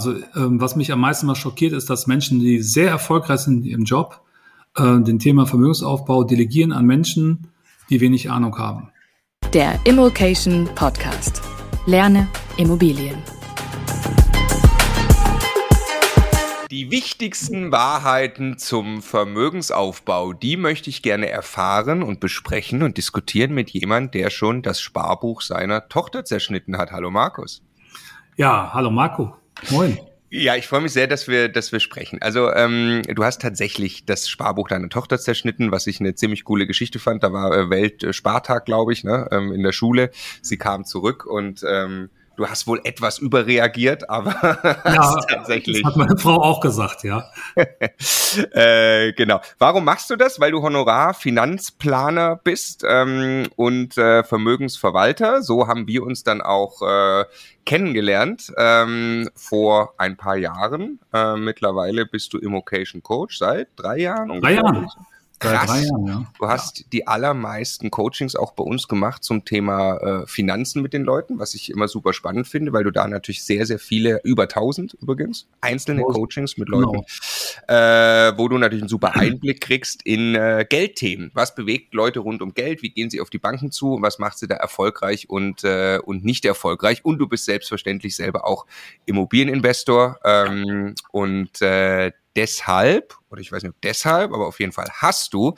Also ähm, was mich am meisten mal schockiert, ist, dass Menschen, die sehr erfolgreich sind im Job, äh, den Thema Vermögensaufbau delegieren an Menschen, die wenig Ahnung haben. Der Immokation Podcast. Lerne Immobilien. Die wichtigsten Wahrheiten zum Vermögensaufbau, die möchte ich gerne erfahren und besprechen und diskutieren mit jemand, der schon das Sparbuch seiner Tochter zerschnitten hat. Hallo Markus. Ja, hallo Marco. Moin. Ja, ich freue mich sehr, dass wir, dass wir sprechen. Also ähm, du hast tatsächlich das Sparbuch deiner Tochter zerschnitten, was ich eine ziemlich coole Geschichte fand. Da war äh, Weltspartag, glaube ich, ne, ähm, in der Schule. Sie kam zurück und ähm, Du hast wohl etwas überreagiert, aber ja, tatsächlich. Das hat meine Frau auch gesagt, ja. äh, genau. Warum machst du das? Weil du Honorar-Finanzplaner bist ähm, und äh, Vermögensverwalter. So haben wir uns dann auch äh, kennengelernt ähm, vor ein paar Jahren. Äh, mittlerweile bist du Immocation Coach seit drei Jahren. Drei Jahren. Krass. Jahren, ja. Du hast ja. die allermeisten Coachings auch bei uns gemacht zum Thema äh, Finanzen mit den Leuten, was ich immer super spannend finde, weil du da natürlich sehr, sehr viele, über 1000 übrigens, einzelne oh. Coachings mit Leuten, genau. äh, wo du natürlich einen super Einblick kriegst in äh, Geldthemen. Was bewegt Leute rund um Geld? Wie gehen sie auf die Banken zu? Was macht sie da erfolgreich und, äh, und nicht erfolgreich? Und du bist selbstverständlich selber auch Immobilieninvestor ähm, und äh, deshalb, oder ich weiß nicht deshalb, aber auf jeden Fall hast du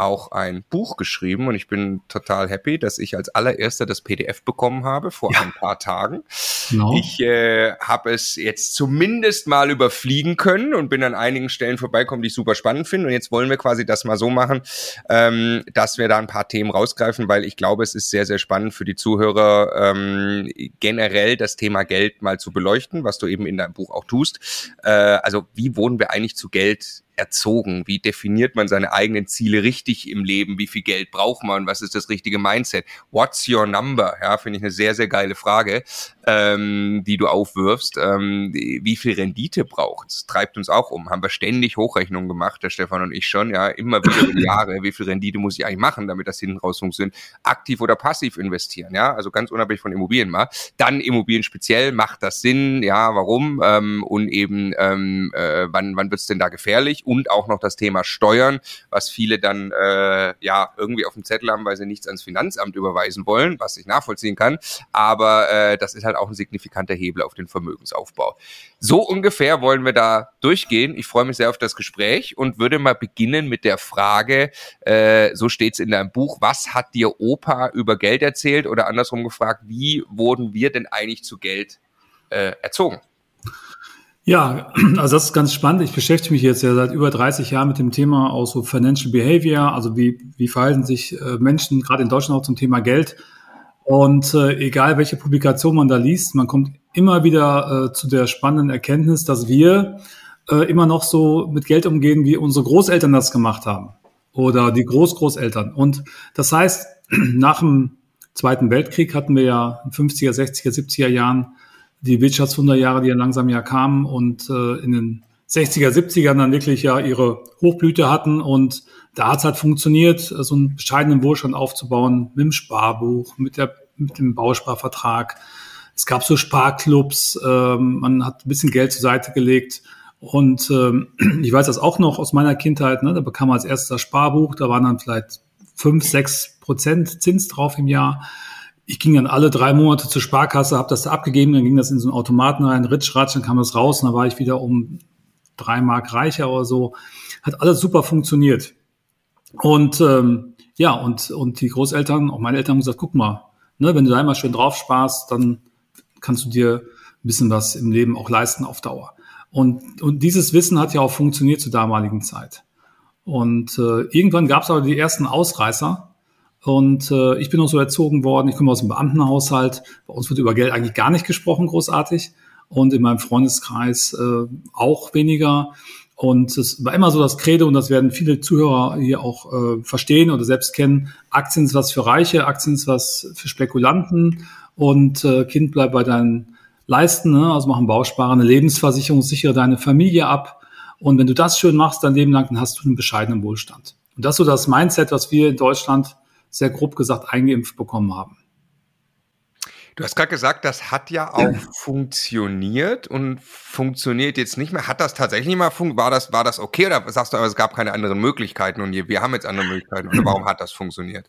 auch ein Buch geschrieben und ich bin total happy, dass ich als allererster das PDF bekommen habe vor ja. ein paar Tagen. No. Ich äh, habe es jetzt zumindest mal überfliegen können und bin an einigen Stellen vorbeikommen, die ich super spannend finde. Und jetzt wollen wir quasi das mal so machen, ähm, dass wir da ein paar Themen rausgreifen, weil ich glaube, es ist sehr, sehr spannend für die Zuhörer ähm, generell das Thema Geld mal zu beleuchten, was du eben in deinem Buch auch tust. Äh, also wie wurden wir eigentlich zu Geld erzogen? Wie definiert man seine eigenen Ziele richtig im Leben? Wie viel Geld braucht man? Was ist das richtige Mindset? What's your number? Ja, finde ich eine sehr, sehr geile Frage, ähm, die du aufwirfst. Ähm, wie viel Rendite braucht es? Treibt uns auch um. Haben wir ständig Hochrechnungen gemacht, der Stefan und ich schon, ja, immer wieder über Jahre. Wie viel Rendite muss ich eigentlich machen, damit das hinten raus funktioniert? Aktiv oder passiv investieren, ja, also ganz unabhängig von Immobilien mal. Dann Immobilien speziell, macht das Sinn? Ja, warum? Ähm, und eben, ähm, äh, wann, wann wird es denn da gefährlich? Und auch noch das Thema Steuern, was viele dann äh, ja irgendwie auf dem Zettel haben, weil sie nichts ans Finanzamt überweisen wollen, was ich nachvollziehen kann. Aber äh, das ist halt auch ein signifikanter Hebel auf den Vermögensaufbau. So ungefähr wollen wir da durchgehen. Ich freue mich sehr auf das Gespräch und würde mal beginnen mit der Frage, äh, so steht's in deinem Buch, was hat dir Opa über Geld erzählt oder andersrum gefragt, wie wurden wir denn eigentlich zu Geld äh, erzogen? Ja, also das ist ganz spannend. Ich beschäftige mich jetzt ja seit über 30 Jahren mit dem Thema auch so Financial Behavior, also wie, wie verhalten sich äh, Menschen gerade in Deutschland auch zum Thema Geld. Und äh, egal welche Publikation man da liest, man kommt immer wieder äh, zu der spannenden Erkenntnis, dass wir äh, immer noch so mit Geld umgehen, wie unsere Großeltern das gemacht haben oder die Großgroßeltern. Und das heißt, nach dem Zweiten Weltkrieg hatten wir ja in 50er, 60er, 70er Jahren die Wirtschaftswunderjahre, die ja langsam ja kamen und äh, in den 60er, 70ern dann wirklich ja ihre Hochblüte hatten und da hat es halt funktioniert, so einen bescheidenen Wohlstand aufzubauen mit dem Sparbuch, mit, der, mit dem Bausparvertrag. Es gab so Sparclubs, ähm, man hat ein bisschen Geld zur Seite gelegt und ähm, ich weiß das auch noch aus meiner Kindheit, ne, da bekam man als erstes das Sparbuch, da waren dann vielleicht fünf, sechs Prozent Zins drauf im Jahr ich ging dann alle drei Monate zur Sparkasse, habe das da abgegeben, dann ging das in so einen Automaten rein, ritsch, ratsch, dann kam das raus und dann war ich wieder um drei Mark reicher oder so. Hat alles super funktioniert. Und ähm, ja, und, und die Großeltern, auch meine Eltern haben gesagt, guck mal, ne, wenn du da einmal schön drauf sparst, dann kannst du dir ein bisschen was im Leben auch leisten auf Dauer. Und, und dieses Wissen hat ja auch funktioniert zur damaligen Zeit. Und äh, irgendwann gab es aber die ersten Ausreißer, und äh, ich bin auch so erzogen worden, ich komme aus einem Beamtenhaushalt, bei uns wird über Geld eigentlich gar nicht gesprochen, großartig. Und in meinem Freundeskreis äh, auch weniger. Und es war immer so das Credo, und das werden viele Zuhörer hier auch äh, verstehen oder selbst kennen, Aktien ist was für Reiche, Aktien ist was für Spekulanten und äh, Kind bleibt bei deinen Leisten, ne? also mach einen Bausparer, eine Lebensversicherung, sichere deine Familie ab. Und wenn du das schön machst dein Leben lang, dann hast du einen bescheidenen Wohlstand. Und das ist so das Mindset, was wir in Deutschland sehr grob gesagt eingeimpft bekommen haben. Du hast gerade gesagt, das hat ja auch funktioniert und funktioniert jetzt nicht mehr. Hat das tatsächlich mal funktioniert? War das, war das okay oder sagst du, aber es gab keine anderen Möglichkeiten und wir haben jetzt andere Möglichkeiten? Oder warum hat das funktioniert?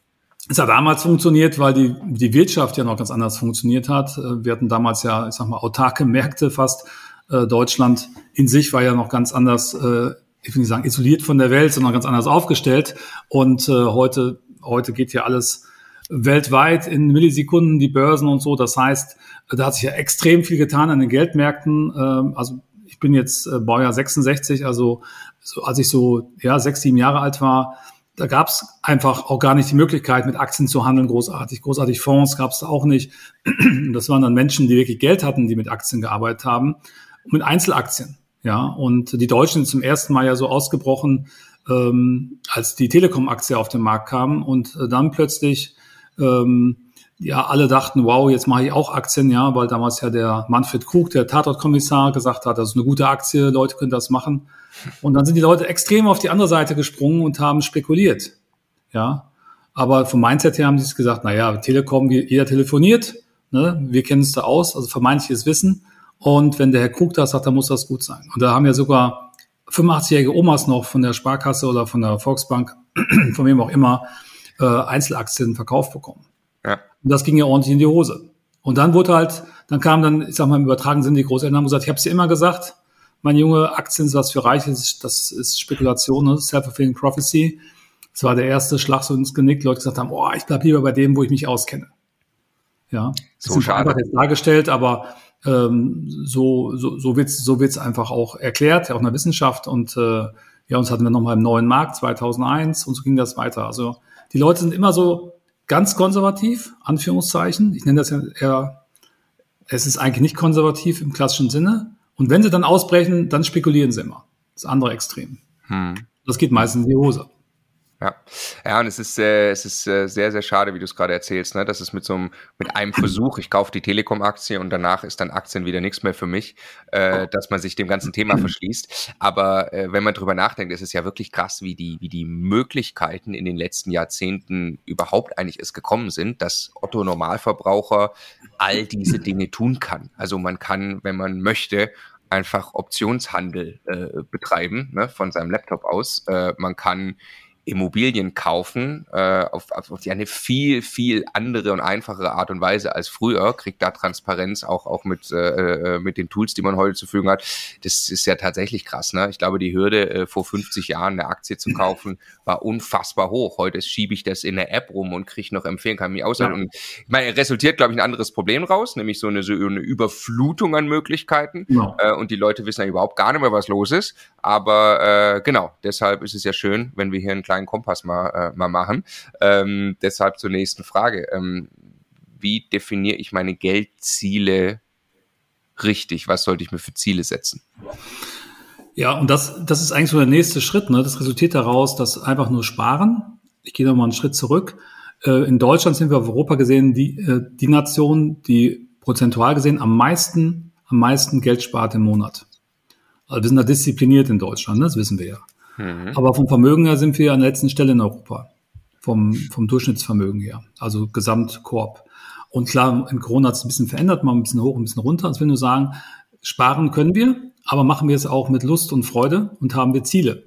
Es hat damals funktioniert, weil die, die Wirtschaft ja noch ganz anders funktioniert hat. Äh, wir hatten damals ja, ich sag mal, autarke Märkte fast. Äh, Deutschland in sich war ja noch ganz anders, äh, ich will nicht sagen isoliert von der Welt, sondern ganz anders aufgestellt. Und heute, heute geht ja alles weltweit in Millisekunden die Börsen und so. Das heißt, da hat sich ja extrem viel getan an den Geldmärkten. Ähm, also ich bin jetzt äh, Baujahr 66, also so, als ich so ja sechs, sieben Jahre alt war, da gab es einfach auch gar nicht die Möglichkeit, mit Aktien zu handeln, großartig. Großartig Fonds gab es da auch nicht. Das waren dann Menschen, die wirklich Geld hatten, die mit Aktien gearbeitet haben, mit Einzelaktien. Ja, und die Deutschen sind zum ersten Mal ja so ausgebrochen, ähm, als die Telekom-Aktie auf den Markt kam und äh, dann plötzlich ähm, ja, alle dachten, wow, jetzt mache ich auch Aktien, ja, weil damals ja der Manfred Krug, der Tatortkommissar, gesagt hat, das ist eine gute Aktie, Leute können das machen. Und dann sind die Leute extrem auf die andere Seite gesprungen und haben spekuliert, ja. Aber vom Mindset her haben sie gesagt, na ja, Telekom, jeder telefoniert, ne, wir kennen es da aus, also vermeintliches Wissen. Und wenn der Herr Krug das sagt, dann muss das gut sein. Und da haben ja sogar 85-jährige Omas noch von der Sparkasse oder von der Volksbank, von wem auch immer, äh, Einzelaktien verkauft bekommen. Ja. Und das ging ja ordentlich in die Hose. Und dann wurde halt, dann kam dann, ich sag mal im übertragenen Sinne, die Großeltern haben gesagt, ich habe es dir immer gesagt, mein Junge, Aktien sind was für Reiche, das ist Spekulation, ne? self-fulfilling prophecy. Das war der erste Schlag so ins Genick. Leute gesagt haben, oh, ich bleib lieber bei dem, wo ich mich auskenne. Ja, das so ist schade. einfach jetzt dargestellt, aber ähm, so, so, so wird's so wird's einfach auch erklärt, auch in der Wissenschaft. Und äh, ja, uns hatten wir nochmal im neuen Markt 2001 und so ging das weiter. Also die Leute sind immer so ganz konservativ, Anführungszeichen. Ich nenne das ja eher, es ist eigentlich nicht konservativ im klassischen Sinne. Und wenn sie dann ausbrechen, dann spekulieren sie immer. Das andere Extrem. Hm. Das geht meistens in die Hose. Ja, ja, und es ist, äh, es ist äh, sehr, sehr schade, wie du es gerade erzählst, ne? dass es mit so einem, mit einem Versuch, ich kaufe die Telekom-Aktie und danach ist dann Aktien wieder nichts mehr für mich, äh, dass man sich dem ganzen Thema verschließt. Aber äh, wenn man drüber nachdenkt, ist es ja wirklich krass, wie die, wie die Möglichkeiten in den letzten Jahrzehnten überhaupt eigentlich es gekommen sind, dass Otto Normalverbraucher all diese Dinge tun kann. Also man kann, wenn man möchte, einfach Optionshandel äh, betreiben, ne, von seinem Laptop aus. Äh, man kann Immobilien kaufen äh, auf, auf eine viel, viel andere und einfachere Art und Weise als früher, kriegt da Transparenz auch, auch mit, äh, äh, mit den Tools, die man heute zur Verfügung hat. Das ist ja tatsächlich krass. Ne? Ich glaube, die Hürde, äh, vor 50 Jahren eine Aktie zu kaufen, war unfassbar hoch. Heute schiebe ich das in der App rum und kriege noch empfehlen, kann mich ausleihen. Ja. Und ich meine, resultiert, glaube ich, ein anderes Problem raus, nämlich so eine, so eine Überflutung an Möglichkeiten. Ja. Äh, und die Leute wissen ja überhaupt gar nicht mehr, was los ist. Aber äh, genau, deshalb ist es ja schön, wenn wir hier einen kleinen Kompass mal, äh, mal machen. Ähm, deshalb zur nächsten Frage. Ähm, wie definiere ich meine Geldziele richtig? Was sollte ich mir für Ziele setzen? Ja, und das, das ist eigentlich so der nächste Schritt. Ne? Das resultiert daraus, dass einfach nur sparen. Ich gehe nochmal einen Schritt zurück. Äh, in Deutschland sind wir auf Europa gesehen die, äh, die Nation, die prozentual gesehen am meisten, am meisten Geld spart im Monat. Also wir sind da diszipliniert in Deutschland, ne? das wissen wir ja. Mhm. Aber vom Vermögen her sind wir an der letzten Stelle in Europa. Vom, vom Durchschnittsvermögen her. Also Gesamtkorb. Und klar, in Corona hat es ein bisschen verändert, mal ein bisschen hoch, ein bisschen runter. Ich will nur sagen, sparen können wir, aber machen wir es auch mit Lust und Freude und haben wir Ziele.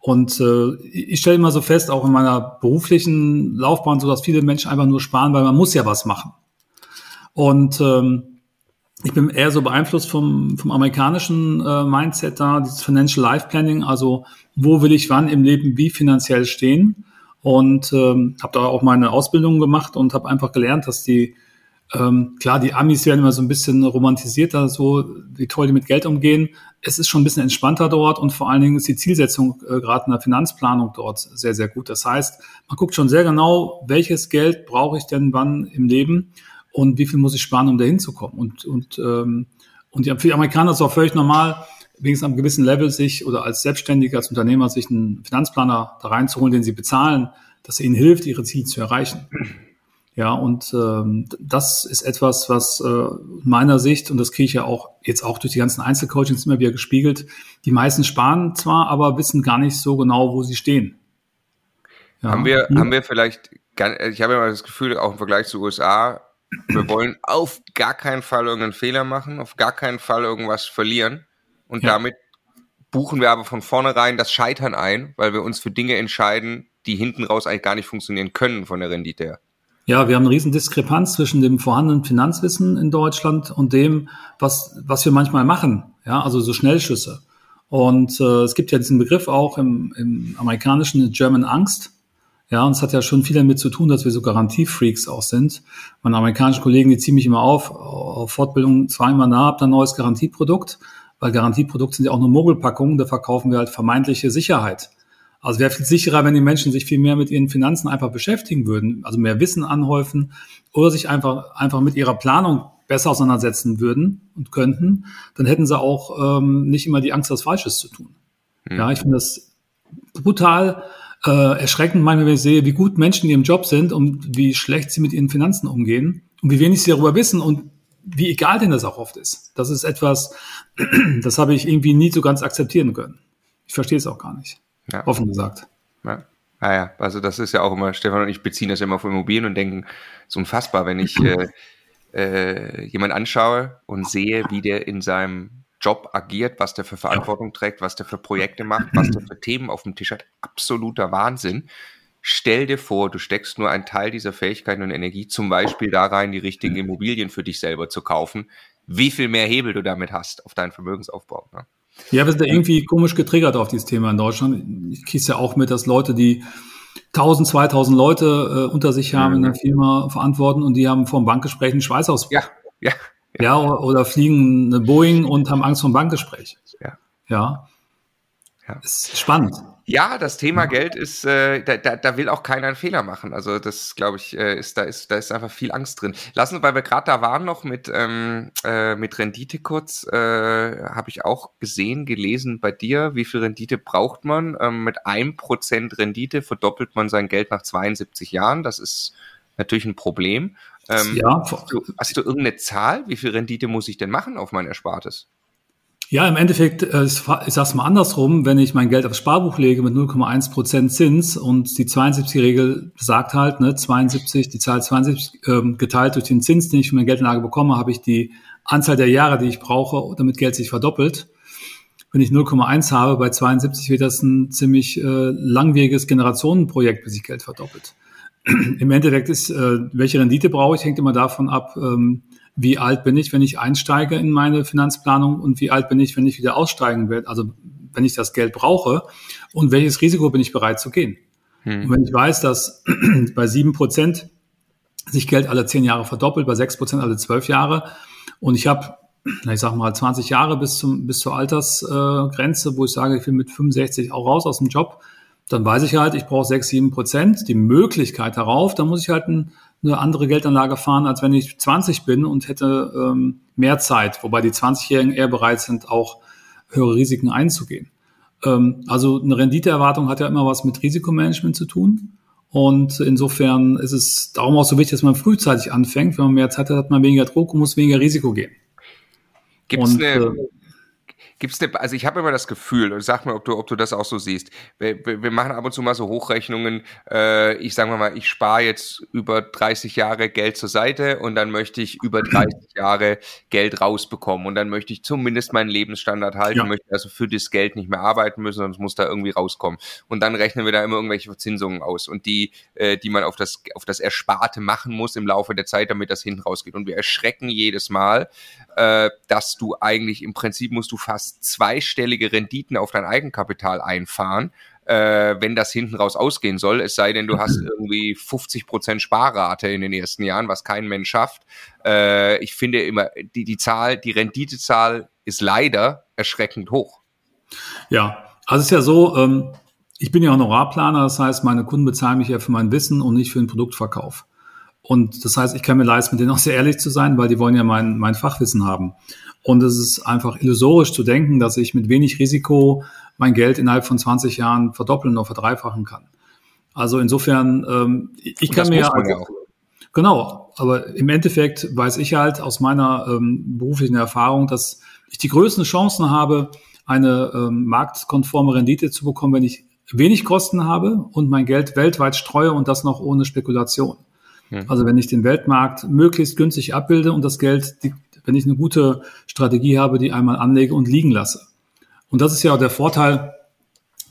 Und äh, ich stelle immer so fest, auch in meiner beruflichen Laufbahn, so dass viele Menschen einfach nur sparen, weil man muss ja was machen. Und ähm, ich bin eher so beeinflusst vom, vom amerikanischen äh, Mindset da, dieses Financial Life Planning, also wo will ich wann im Leben wie finanziell stehen. Und ähm, habe da auch meine Ausbildung gemacht und habe einfach gelernt, dass die, ähm, klar, die Amis werden immer so ein bisschen romantisierter, so wie toll die mit Geld umgehen. Es ist schon ein bisschen entspannter dort und vor allen Dingen ist die Zielsetzung äh, gerade in der Finanzplanung dort sehr, sehr gut. Das heißt, man guckt schon sehr genau, welches Geld brauche ich denn wann im Leben und wie viel muss ich sparen, um dahin zu kommen. Und, und, ähm, und die, für die Amerikaner ist es auch völlig normal, wenigstens am gewissen Level sich oder als Selbstständiger, als Unternehmer sich einen Finanzplaner da reinzuholen, den sie bezahlen, dass er ihnen hilft, ihre Ziele zu erreichen. Ja, und ähm, das ist etwas, was äh, meiner Sicht, und das kriege ich ja auch jetzt auch durch die ganzen Einzelcoachings immer wieder gespiegelt, die meisten sparen zwar, aber wissen gar nicht so genau, wo sie stehen. Ja. Haben wir, haben wir vielleicht, ich habe immer das Gefühl, auch im Vergleich zu USA, Wir wollen auf gar keinen Fall irgendeinen Fehler machen, auf gar keinen Fall irgendwas verlieren. Und ja. damit buchen wir aber von vornherein das Scheitern ein, weil wir uns für Dinge entscheiden, die hinten raus eigentlich gar nicht funktionieren können von der Rendite her. Ja, wir haben eine riesen Diskrepanz zwischen dem vorhandenen Finanzwissen in Deutschland und dem, was, was wir manchmal machen. Ja, also so Schnellschüsse. Und äh, es gibt ja diesen Begriff auch im, im amerikanischen German Angst. Ja, und es hat ja schon viel damit zu tun, dass wir so Garantiefreaks auch sind. Meine amerikanischen Kollegen, die ziehen mich immer auf, auf Fortbildung zweimal nah, habt ein neues Garantieprodukt, weil Garantieprodukte sind ja auch nur Mogelpackungen, da verkaufen wir halt vermeintliche Sicherheit. Also wäre viel sicherer, wenn die Menschen sich viel mehr mit ihren Finanzen einfach beschäftigen würden, also mehr Wissen anhäufen oder sich einfach, einfach mit ihrer Planung besser auseinandersetzen würden und könnten, dann hätten sie auch ähm, nicht immer die Angst, was Falsches zu tun. Mhm. Ja, ich finde das brutal äh, erschreckend, manchmal, wenn ich sehe, wie gut Menschen in ihrem Job sind und wie schlecht sie mit ihren Finanzen umgehen und wie wenig sie darüber wissen und wie egal denen das auch oft ist. Das ist etwas, das habe ich irgendwie nie so ganz akzeptieren können. Ich verstehe es auch gar nicht. Ja. Offen gesagt. Ja. Naja, ah also das ist ja auch immer, Stefan und ich beziehen das ja immer auf Immobilien und denken, so unfassbar, wenn ich äh, äh, jemand anschaue und sehe, wie der in seinem Job agiert, was der für Verantwortung trägt, was der für Projekte macht, was der für Themen auf dem Tisch hat. Absoluter Wahnsinn. Stell dir vor, du steckst nur einen Teil dieser Fähigkeiten und Energie zum Beispiel da rein, die richtigen Immobilien für dich selber zu kaufen. Wie viel mehr Hebel du damit hast auf deinen Vermögensaufbau. Ne? Ja, wir sind da irgendwie komisch getriggert auf dieses Thema in Deutschland. Ich kriege ja auch mit, dass Leute, die 1000, 2000 Leute äh, unter sich haben mhm. in der Firma verantworten und die haben vor dem Bankgespräch einen Schweißausbruch. Ja, ja. Ja, oder fliegen eine Boeing und haben Angst vor dem Bankgespräch. Ja. Ja. ja. Ist spannend. Ja, das Thema Geld ist, äh, da, da, da will auch keiner einen Fehler machen. Also das, glaube ich, äh, ist da ist da ist einfach viel Angst drin. Lassen, weil wir gerade da waren noch mit ähm, äh, mit Rendite kurz, äh, habe ich auch gesehen, gelesen bei dir, wie viel Rendite braucht man? Ähm, mit einem Prozent Rendite verdoppelt man sein Geld nach 72 Jahren. Das ist natürlich ein Problem. Ähm, ja. Hast du, hast du irgendeine Zahl? Wie viel Rendite muss ich denn machen auf mein Erspartes? Ja, im Endeffekt, äh, ich sag's mal andersrum, wenn ich mein Geld aufs Sparbuch lege mit 0,1 Prozent Zins und die 72-Regel sagt halt, ne, 72, die Zahl 72 ähm, geteilt durch den Zins, den ich für meine Geldanlage bekomme, habe ich die Anzahl der Jahre, die ich brauche, damit Geld sich verdoppelt. Wenn ich 0,1 habe, bei 72 wird das ein ziemlich äh, langwieriges Generationenprojekt, bis sich Geld verdoppelt. Im Endeffekt ist, äh, welche Rendite brauche ich, hängt immer davon ab, ähm, wie alt bin ich, wenn ich einsteige in meine Finanzplanung und wie alt bin ich, wenn ich wieder aussteigen werde, also wenn ich das Geld brauche und welches Risiko bin ich bereit zu gehen. Hm. Und wenn ich weiß, dass bei sieben Prozent sich Geld alle zehn Jahre verdoppelt, bei sechs Prozent alle zwölf Jahre und ich habe, ich sag mal, 20 Jahre bis, zum, bis zur Altersgrenze, äh, wo ich sage, ich will mit 65 auch raus aus dem Job, dann weiß ich halt, ich brauche sechs, sieben Prozent, die Möglichkeit darauf, dann muss ich halt ein eine andere Geldanlage fahren, als wenn ich 20 bin und hätte ähm, mehr Zeit, wobei die 20-Jährigen eher bereit sind, auch höhere Risiken einzugehen. Ähm, also eine Renditeerwartung hat ja immer was mit Risikomanagement zu tun. Und insofern ist es darum auch so wichtig, dass man frühzeitig anfängt. Wenn man mehr Zeit hat, hat man weniger Druck und muss weniger Risiko gehen. Gibt es eine, äh, Gibt's eine, also ich habe immer das Gefühl, und sag mir, ob du, ob du das auch so siehst. Wir, wir, wir machen ab und zu mal so Hochrechnungen. Äh, ich sage mal, ich spare jetzt über 30 Jahre Geld zur Seite und dann möchte ich über 30 Jahre Geld rausbekommen und dann möchte ich zumindest meinen Lebensstandard halten, ja. möchte also für das Geld nicht mehr arbeiten müssen, sonst muss da irgendwie rauskommen. Und dann rechnen wir da immer irgendwelche Verzinsungen aus und die, äh, die man auf das, auf das Ersparte machen muss im Laufe der Zeit, damit das hinten rausgeht. Und wir erschrecken jedes Mal, äh, dass du eigentlich im Prinzip musst du fast zweistellige Renditen auf dein Eigenkapital einfahren, äh, wenn das hinten raus ausgehen soll. Es sei denn, du hast irgendwie 50 Prozent Sparrate in den ersten Jahren, was kein Mensch schafft. Äh, ich finde immer, die, die Zahl, die Renditezahl ist leider erschreckend hoch. Ja, also es ist ja so, ähm, ich bin ja Honorarplaner, das heißt, meine Kunden bezahlen mich ja für mein Wissen und nicht für den Produktverkauf. Und das heißt, ich kann mir leisten, mit denen auch sehr ehrlich zu sein, weil die wollen ja mein, mein Fachwissen haben. Und es ist einfach illusorisch zu denken, dass ich mit wenig Risiko mein Geld innerhalb von 20 Jahren verdoppeln oder verdreifachen kann. Also insofern, ähm, ich kann mir also, ja. Genau, aber im Endeffekt weiß ich halt aus meiner ähm, beruflichen Erfahrung, dass ich die größten Chancen habe, eine ähm, marktkonforme Rendite zu bekommen, wenn ich wenig Kosten habe und mein Geld weltweit streue und das noch ohne Spekulation. Mhm. Also wenn ich den Weltmarkt möglichst günstig abbilde und das Geld, die, wenn ich eine gute Strategie habe, die einmal anlege und liegen lasse. Und das ist ja auch der Vorteil,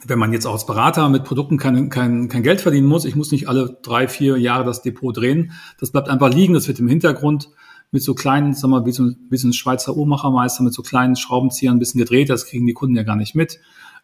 wenn man jetzt auch als Berater mit Produkten kein, kein, kein Geld verdienen muss. Ich muss nicht alle drei, vier Jahre das Depot drehen. Das bleibt einfach liegen. Das wird im Hintergrund mit so kleinen, sagen wir mal, wie so, ein Schweizer Uhrmachermeister mit so kleinen Schraubenziehern ein bisschen gedreht. Das kriegen die Kunden ja gar nicht mit.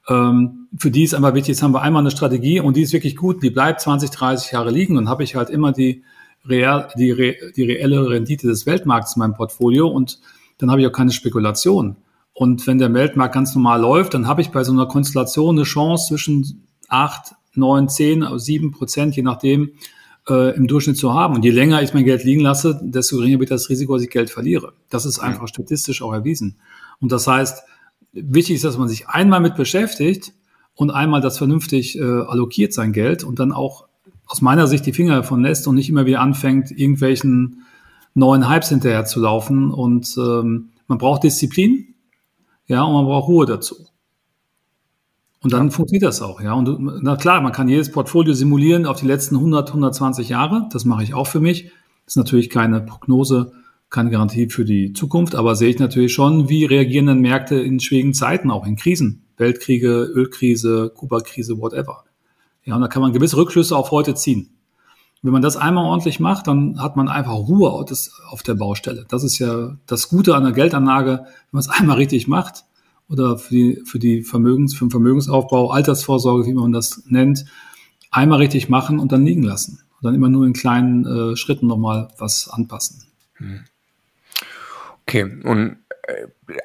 Ähm, für die ist einfach wichtig, jetzt haben wir einmal eine Strategie und die ist wirklich gut, die bleibt 20, 30 Jahre liegen. Dann habe ich halt immer die, real, die, re, die reelle Rendite des Weltmarkts in meinem Portfolio und dann habe ich auch keine Spekulation. Und wenn der Weltmarkt ganz normal läuft, dann habe ich bei so einer Konstellation eine Chance zwischen 8, 9, 10, 7 Prozent, je nachdem, äh, im Durchschnitt zu haben. Und je länger ich mein Geld liegen lasse, desto geringer wird das Risiko, dass ich Geld verliere. Das ist einfach statistisch auch erwiesen. Und das heißt, wichtig ist, dass man sich einmal mit beschäftigt und einmal das vernünftig äh, allokiert sein Geld und dann auch aus meiner Sicht die Finger davon lässt und nicht immer wieder anfängt, irgendwelchen neuen Hypes hinterher zu laufen. Und ähm, man braucht Disziplin, ja, und man braucht Ruhe dazu. Und dann ja. funktioniert das auch, ja. Und na klar, man kann jedes Portfolio simulieren auf die letzten 100, 120 Jahre. Das mache ich auch für mich. Das ist natürlich keine Prognose, keine Garantie für die Zukunft, aber sehe ich natürlich schon, wie reagieren denn Märkte in schwierigen Zeiten, auch in Krisen. Weltkriege, Ölkrise, Kuba-Krise, whatever. Ja, und da kann man gewisse Rückschlüsse auf heute ziehen. Wenn man das einmal ordentlich macht, dann hat man einfach Ruhe auf der Baustelle. Das ist ja das Gute an der Geldanlage, wenn man es einmal richtig macht oder für die, für die Vermögens, für den Vermögensaufbau, Altersvorsorge, wie man das nennt, einmal richtig machen und dann liegen lassen. Und dann immer nur in kleinen äh, Schritten nochmal was anpassen. Hm. Okay, und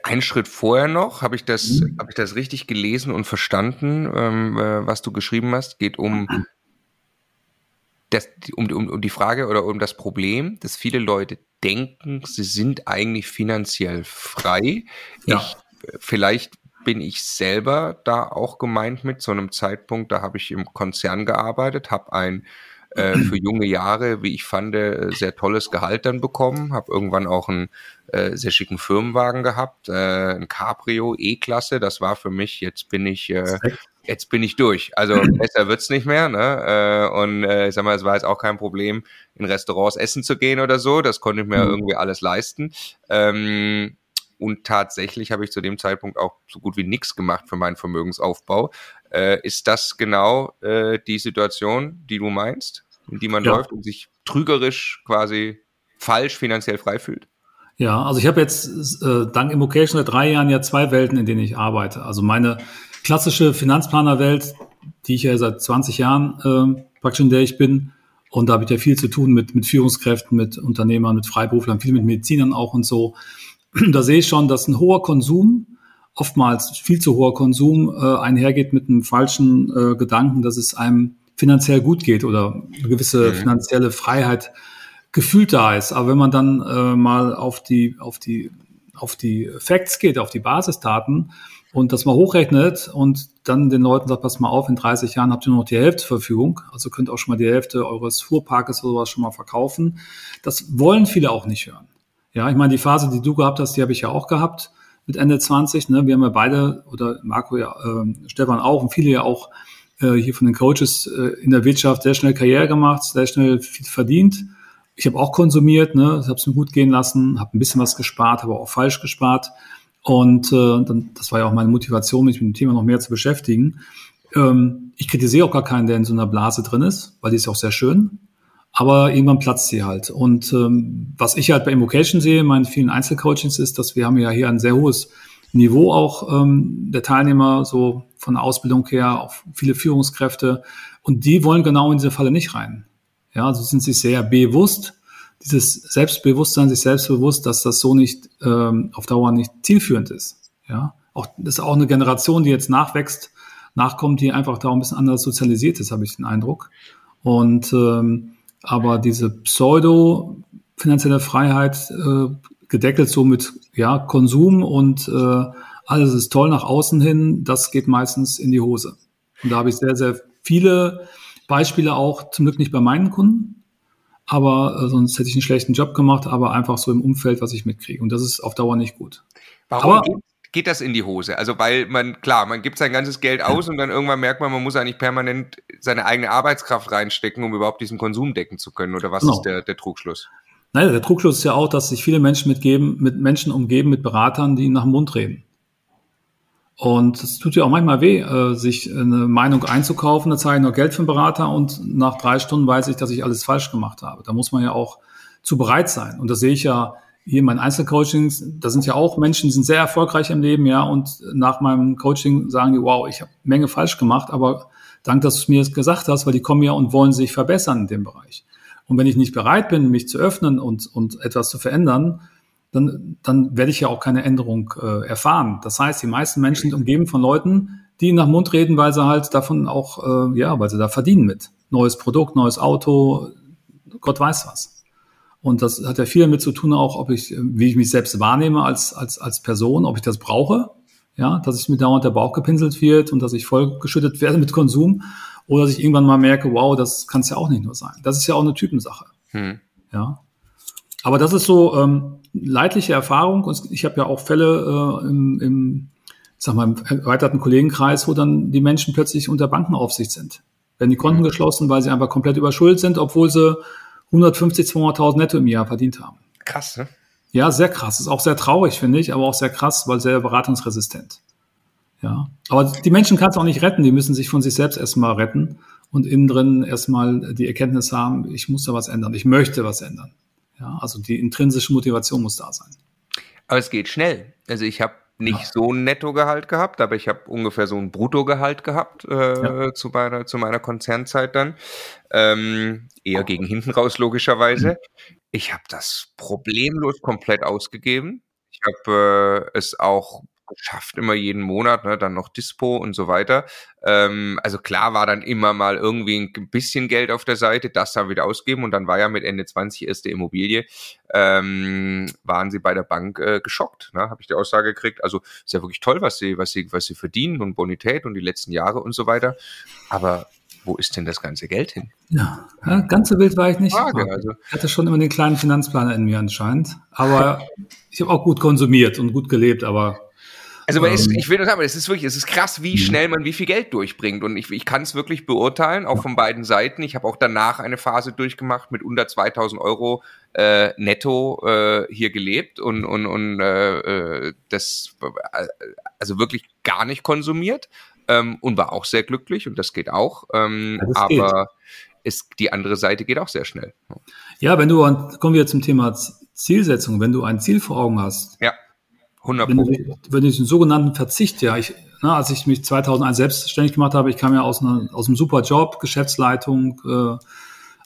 ein Schritt vorher noch, habe ich das, mhm. habe ich das richtig gelesen und verstanden, ähm, äh, was du geschrieben hast, geht um das, um, um, um die Frage oder um das Problem, dass viele Leute denken, sie sind eigentlich finanziell frei. Ja. Ich vielleicht bin ich selber da auch gemeint mit so einem Zeitpunkt, da habe ich im Konzern gearbeitet, habe ein äh, für junge Jahre, wie ich fand, äh, sehr tolles Gehalt dann bekommen, habe irgendwann auch einen äh, sehr schicken Firmenwagen gehabt, äh, ein Cabrio E-Klasse, das war für mich, jetzt bin ich äh, jetzt bin ich durch. Also besser wird's nicht mehr. Ne? Äh, und äh, ich sag mal, es war jetzt auch kein Problem, in Restaurants essen zu gehen oder so. Das konnte ich mir mhm. irgendwie alles leisten. Ähm, und tatsächlich habe ich zu dem Zeitpunkt auch so gut wie nichts gemacht für meinen Vermögensaufbau. Äh, ist das genau äh, die Situation, die du meinst, in die man ja. läuft und sich trügerisch quasi falsch finanziell frei fühlt? Ja, also ich habe jetzt äh, dank Immocation seit drei Jahren ja zwei Welten, in denen ich arbeite. Also meine klassische Finanzplanerwelt, die ich ja seit 20 Jahren äh, praktisch in der ich bin, und da habe ich ja viel zu tun mit, mit Führungskräften, mit Unternehmern, mit Freiberuflern, viel mit Medizinern auch und so da sehe ich schon, dass ein hoher Konsum, oftmals viel zu hoher Konsum, äh, einhergeht mit einem falschen äh, Gedanken, dass es einem finanziell gut geht oder eine gewisse mhm. finanzielle Freiheit gefühlt da ist. Aber wenn man dann äh, mal auf die, auf die, auf die Facts geht, auf die Basisdaten und das mal hochrechnet und dann den Leuten sagt, pass mal auf, in 30 Jahren habt ihr nur noch die Hälfte zur Verfügung, also könnt auch schon mal die Hälfte eures Fuhrparkes oder sowas schon mal verkaufen. Das wollen viele auch nicht hören. Ja, ich meine, die Phase, die du gehabt hast, die habe ich ja auch gehabt mit Ende 20. Ne? Wir haben ja beide, oder Marco ja, äh, Stefan auch und viele ja auch äh, hier von den Coaches äh, in der Wirtschaft sehr schnell Karriere gemacht, sehr schnell viel verdient. Ich habe auch konsumiert, ne? habe es mir gut gehen lassen, habe ein bisschen was gespart, aber auch falsch gespart. Und äh, dann, das war ja auch meine Motivation, mich mit dem Thema noch mehr zu beschäftigen. Ähm, ich kritisiere auch gar keinen, der in so einer Blase drin ist, weil die ist auch sehr schön aber irgendwann platzt sie halt. Und ähm, was ich halt bei Invocation sehe, in meinen vielen Einzelcoachings, ist, dass wir haben ja hier ein sehr hohes Niveau auch ähm, der Teilnehmer, so von der Ausbildung her, auch viele Führungskräfte. Und die wollen genau in diese Falle nicht rein. Ja, also sind sich sehr bewusst, dieses Selbstbewusstsein, sich selbstbewusst, dass das so nicht ähm, auf Dauer nicht zielführend ist. Ja, auch das ist auch eine Generation, die jetzt nachwächst, nachkommt, die einfach da ein bisschen anders sozialisiert ist, habe ich den Eindruck. Und ähm, aber diese pseudo-finanzielle Freiheit, äh, gedeckelt so mit ja, Konsum und äh, alles ist toll nach außen hin, das geht meistens in die Hose. Und da habe ich sehr, sehr viele Beispiele auch, zum Glück nicht bei meinen Kunden, aber äh, sonst hätte ich einen schlechten Job gemacht, aber einfach so im Umfeld, was ich mitkriege. Und das ist auf Dauer nicht gut. Warum, aber, geht, das in die Hose? Also weil man, klar, man gibt sein ganzes Geld aus und dann irgendwann merkt man, man muss eigentlich permanent seine eigene Arbeitskraft reinstecken, um überhaupt diesen Konsum decken zu können. Oder was genau. ist der, der Trugschluss? Naja, der Trugschluss ist ja auch, dass sich viele Menschen mitgeben, mit Menschen umgeben, mit Beratern, die nach dem Mund reden. Und es tut ja auch manchmal weh, äh, sich eine Meinung einzukaufen. Da zahle ich noch Geld für einen Berater und nach drei Stunden weiß ich, dass ich alles falsch gemacht habe. Da muss man ja auch zu bereit sein. Und das sehe ich ja hier in meinen Einzelcoachings. Da sind ja auch Menschen, die sind sehr erfolgreich im Leben, ja. Und nach meinem Coaching sagen die, wow, ich habe Menge falsch gemacht, aber dank, dass du mir das gesagt hast, weil die kommen ja und wollen sich verbessern in dem Bereich. Und wenn ich nicht bereit bin, mich zu öffnen und, und etwas zu verändern, dann, dann werde ich ja auch keine Änderung äh, erfahren. Das heißt, die meisten Menschen sind umgeben von Leuten, die nach Mund reden, weil sie halt davon auch, äh, ja, weil sie da verdienen mit. Neues Produkt, neues Auto, Gott weiß was. Und das hat ja viel damit zu tun, auch ob ich, wie ich mich selbst wahrnehme als, als, als Person, ob ich das brauche, ja, dass ich mir dauernd der Bauch gepinselt wird und dass ich vollgeschüttet werde mit Konsum oder dass ich irgendwann mal merke, wow, das kann es ja auch nicht nur sein. Das ist ja auch eine Typensache. Hm. Ja. Aber das ist so ähm, leidliche Erfahrung und ich habe ja auch Fälle äh, im, im, sag mal, im erweiterten Kollegenkreis, wo dann die Menschen plötzlich unter Bankenaufsicht sind. Werden die Konten mhm. geschlossen, weil sie einfach komplett überschuldet sind, obwohl sie 150, 200.000 netto im Jahr verdient haben. Krass, ne? Ja, sehr krass. Ist auch sehr traurig, finde ich, aber auch sehr krass, weil sehr beratungsresistent. Ja. Aber die Menschen kann es auch nicht retten. Die müssen sich von sich selbst erstmal retten und innen drin erstmal die Erkenntnis haben, ich muss da was ändern. Ich möchte was ändern. Ja, also die intrinsische Motivation muss da sein. Aber es geht schnell. Also ich habe nicht ja. so ein Nettogehalt gehabt, aber ich habe ungefähr so ein Bruttogehalt gehabt äh, ja. zu, meiner, zu meiner Konzernzeit dann. Ähm, eher gegen hinten raus, logischerweise. Mhm. Ich habe das problemlos komplett ausgegeben. Ich habe äh, es auch geschafft, immer jeden Monat, ne, dann noch Dispo und so weiter. Ähm, also klar war dann immer mal irgendwie ein bisschen Geld auf der Seite, das dann wieder ausgeben und dann war ja mit Ende 20 erste Immobilie, ähm, waren sie bei der Bank äh, geschockt, ne, habe ich die Aussage gekriegt. Also ist ja wirklich toll, was sie, was sie, was sie verdienen und Bonität und die letzten Jahre und so weiter. Aber wo ist denn das ganze Geld hin? Ja, ja ganz so wild war ich nicht. Frage, also. Ich hatte schon immer den kleinen Finanzplaner in mir anscheinend. Aber ich habe auch gut konsumiert und gut gelebt, aber also ist, ähm. ich will nur sagen, es ist wirklich, es ist krass, wie mhm. schnell man wie viel Geld durchbringt. Und ich, ich kann es wirklich beurteilen, auch von beiden Seiten. Ich habe auch danach eine Phase durchgemacht mit unter 2000 Euro äh, netto äh, hier gelebt und, und, und äh, äh das, äh, also wirklich gar nicht konsumiert ähm, und war auch sehr glücklich und das geht auch. Ähm, ja, das aber ist, die andere Seite geht auch sehr schnell. Ja, wenn du, kommen wir zum Thema Zielsetzung, wenn du ein Ziel vor Augen hast. Ja 100 wenn, wenn du den sogenannten Verzicht, ja, ich, na, ne, als ich mich 2001 selbstständig gemacht habe, ich kam ja aus, einer, aus einem super Job, Geschäftsleitung, äh,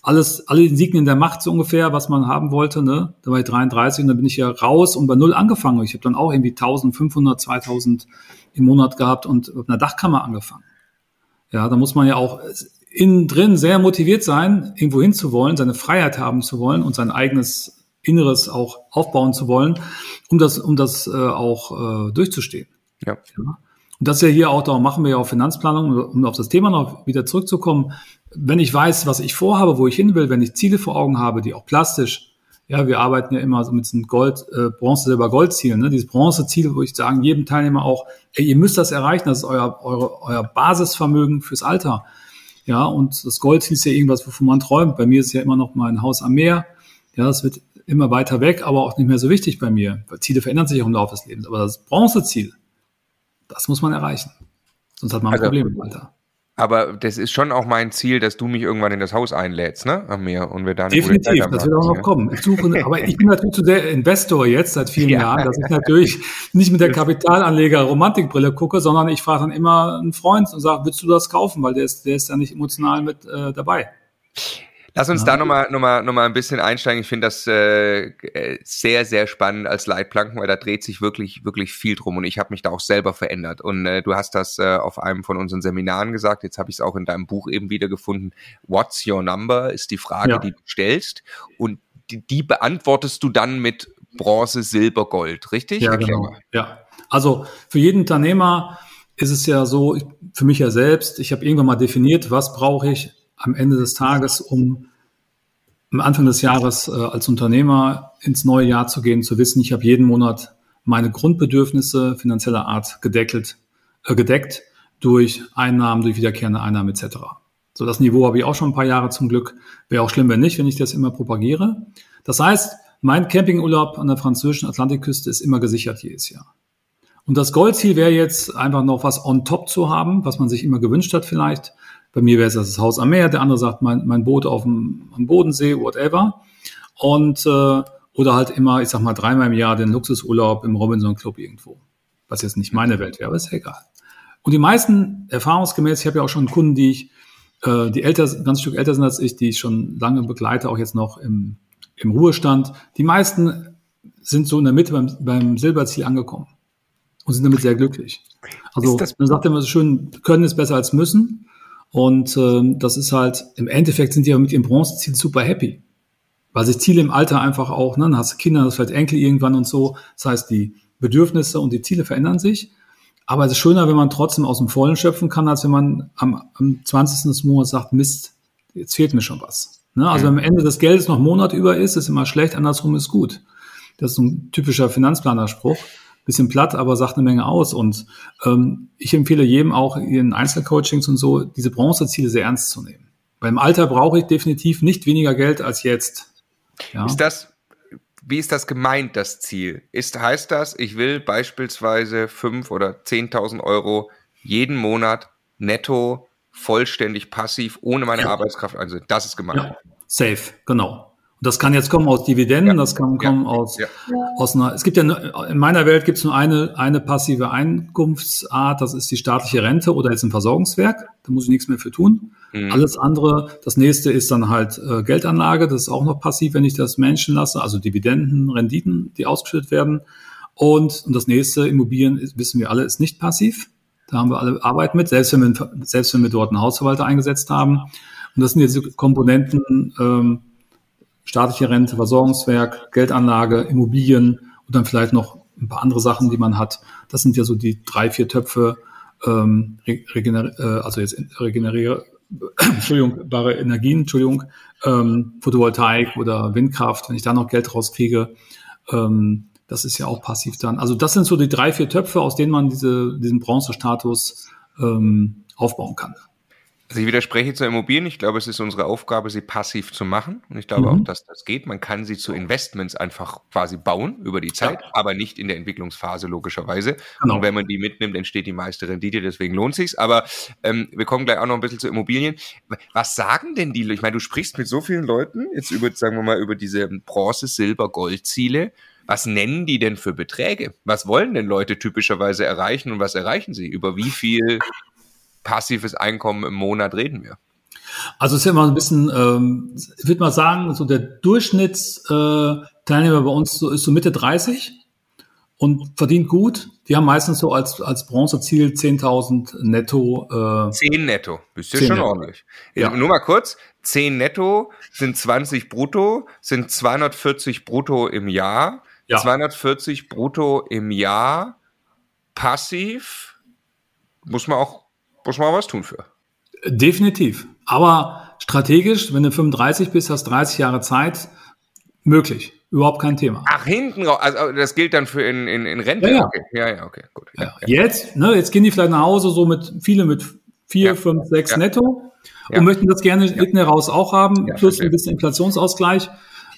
alles, alle Insignien der Macht so ungefähr, was man haben wollte, ne? Da war ich 33 und dann bin ich ja raus und bei Null angefangen. Ich habe dann auch irgendwie 1500, 2000 im Monat gehabt und mit einer Dachkammer angefangen. Ja, da muss man ja auch innen drin sehr motiviert sein, irgendwo hinzuwollen, seine Freiheit haben zu wollen und sein eigenes Inneres auch aufbauen zu wollen, um das, um das äh, auch äh, durchzustehen. Ja. ja. Und das ist ja hier auch, darum machen wir ja auch Finanzplanung, um auf das Thema noch wieder zurückzukommen. Wenn ich weiß, was ich vorhabe, wo ich hin will, wenn ich Ziele vor Augen habe, die auch plastisch, ja, wir arbeiten ja immer so mit diesen Gold, äh, Bronze, Silber, Gold-Zielen, ne? dieses Bronze-Ziel, wo ich sagen, jedem Teilnehmer auch, ey, ihr müsst das erreichen, das ist euer, eure, euer Basisvermögen fürs Alter. Ja, und das Gold ist ja irgendwas, wovon man träumt. Bei mir ist ja immer noch mein Haus am Meer. Ja, das wird immer weiter weg, aber auch nicht mehr so wichtig bei mir. Weil Ziele verändern sich auch im Laufe des Lebens. Aber das Bronzeziel, das muss man erreichen. Sonst hat man ein also, Problem im Alter. Aber das ist schon auch mein Ziel, dass du mich irgendwann in das Haus einlädst, ne, am Meer und wir dann Definitiv, das wird auch noch kommen. Ich suche, aber ich bin natürlich zu der Investor jetzt seit vielen ja. Jahren, dass ich natürlich nicht mit der Kapitalanleger Romantikbrille gucke, sondern ich frage dann immer einen Freund und sage, willst du das kaufen, weil der ist, der ist ja nicht emotional mit äh, dabei. Lass uns ja. da nochmal noch mal, noch mal ein bisschen einsteigen. Ich finde das äh, sehr, sehr spannend als Leitplanken, weil da dreht sich wirklich, wirklich viel drum und ich habe mich da auch selber verändert. Und äh, du hast das äh, auf einem von unseren Seminaren gesagt, jetzt habe ich es auch in deinem Buch eben wieder gefunden. What's your number ist die Frage, ja. die du stellst und die, die, beantwortest du dann mit Bronze, Silber, Gold, richtig? Ja, genau. Ja, also für jeden Unternehmer ist es ja so, für mich ja selbst, ich habe irgendwann mal definiert, was brauche ich am Ende des Tages, um am Anfang des Jahres äh, als Unternehmer ins neue Jahr zu gehen, zu wissen, ich habe jeden Monat meine Grundbedürfnisse finanzieller Art gedeckelt, äh, gedeckt durch Einnahmen, durch wiederkehrende Einnahmen etc. So, das Niveau habe ich auch schon ein paar Jahre zum Glück. Wäre auch schlimm, wenn nicht, wenn ich das immer propagiere. Das heißt, mein Campingurlaub an der französischen Atlantikküste ist immer gesichert jedes Jahr. Und das Goldziel wäre jetzt einfach noch was on top zu haben, was man sich immer gewünscht hat vielleicht. Bei mir wäre es das Haus am Meer, der andere sagt mein, mein Boot auf dem, am Bodensee, whatever. Und äh, oder halt immer, ich sag mal, dreimal im Jahr den Luxusurlaub im Robinson Club irgendwo. Was jetzt nicht meine Welt wäre, aber ist egal. Und die meisten, erfahrungsgemäß, ich habe ja auch schon Kunden, die ich, äh, die älter, ein ganz Stück älter sind als ich, die ich schon lange begleite, auch jetzt noch im, im Ruhestand. Die meisten sind so in der Mitte beim, beim Silberziel angekommen und sind damit sehr glücklich. Also man sagt immer so schön, können ist besser als müssen. Und äh, das ist halt, im Endeffekt sind die ja mit ihrem Bronzeziel super happy. Weil sich Ziele im Alter einfach auch, ne, dann hast du Kinder, hast vielleicht Enkel irgendwann und so. Das heißt, die Bedürfnisse und die Ziele verändern sich. Aber es ist schöner, wenn man trotzdem aus dem Vollen schöpfen kann, als wenn man am, am 20. des Monats sagt, Mist, jetzt fehlt mir schon was. Ne? Also wenn am Ende des Geldes noch Monat über ist, ist immer schlecht, andersrum ist gut. Das ist so ein typischer Finanzplanerspruch bisschen platt, aber sagt eine Menge aus. Und ähm, ich empfehle jedem auch in Einzelcoachings und so, diese Bronzeziele sehr ernst zu nehmen. Beim Alter brauche ich definitiv nicht weniger Geld als jetzt. Ja? Ist das, wie ist das gemeint, das Ziel? Ist, heißt das, ich will beispielsweise fünf oder zehntausend Euro jeden Monat netto vollständig passiv ohne meine ja. Arbeitskraft also Das ist gemeint. Ja. Safe, genau. Und das kann jetzt kommen aus Dividenden, ja. das kann kommen ja. aus, ja. aus einer, es gibt ja, in meiner Welt gibt es nur eine, eine passive Einkunftsart, das ist die staatliche Rente oder jetzt ein Versorgungswerk, da muss ich nichts mehr für tun. Mhm. Alles andere, das nächste ist dann halt äh, Geldanlage, das ist auch noch passiv, wenn ich das Menschen lasse, also Dividenden, Renditen, die ausgeschüttet werden. Und, und das nächste, Immobilien, wissen wir alle, ist nicht passiv. Da haben wir alle Arbeit mit, selbst wenn wir, selbst wenn wir dort einen Hausverwalter eingesetzt haben. Und das sind jetzt Komponenten, ähm, staatliche Rente, Versorgungswerk, Geldanlage, Immobilien und dann vielleicht noch ein paar andere Sachen, die man hat. Das sind ja so die drei, vier Töpfe, ähm, regener äh, also jetzt regeneriere, Entschuldigung, Energien, Entschuldigung, ähm, Photovoltaik oder Windkraft, wenn ich da noch Geld rauskriege, ähm, das ist ja auch passiv dann. Also das sind so die drei, vier Töpfe, aus denen man diese, diesen Bronzestatus ähm, aufbauen kann. Also ich widerspreche zur Immobilien. Ich glaube, es ist unsere Aufgabe, sie passiv zu machen. Und ich glaube mhm. auch, dass das geht. Man kann sie zu Investments einfach quasi bauen über die Zeit, ja. aber nicht in der Entwicklungsphase logischerweise. Genau. Und wenn man die mitnimmt, entsteht die meiste Rendite. Deswegen lohnt sich's. Aber ähm, wir kommen gleich auch noch ein bisschen zu Immobilien. Was sagen denn die? Ich meine, du sprichst mit so vielen Leuten jetzt über, sagen wir mal, über diese Bronze, Silber, Gold-Ziele. Was nennen die denn für Beträge? Was wollen denn Leute typischerweise erreichen und was erreichen sie? Über wie viel passives Einkommen im Monat reden wir? Also es ist ja immer ein bisschen, ähm, ich würde mal sagen, so der Durchschnittsteilnehmer bei uns so, ist so Mitte 30 und verdient gut. Die haben meistens so als, als Bronzeziel 10.000 netto. Äh, 10 netto, bist du schon netto. ordentlich. Ja. Nur mal kurz, 10 netto sind 20 brutto, sind 240 brutto im Jahr. Ja. 240 brutto im Jahr passiv, muss man auch muss man was tun für. Definitiv. Aber strategisch, wenn du 35 bist, hast 30 Jahre Zeit, möglich. Überhaupt kein Thema. Ach, hinten raus. Also das gilt dann für in, in, in Rente? Ja, ja. Okay. ja, ja, okay, gut. Ja, ja. Jetzt, ne, jetzt gehen die vielleicht nach Hause so mit, viele mit vier, fünf, sechs netto und möchten das gerne hinten heraus auch haben, plus ein bisschen Inflationsausgleich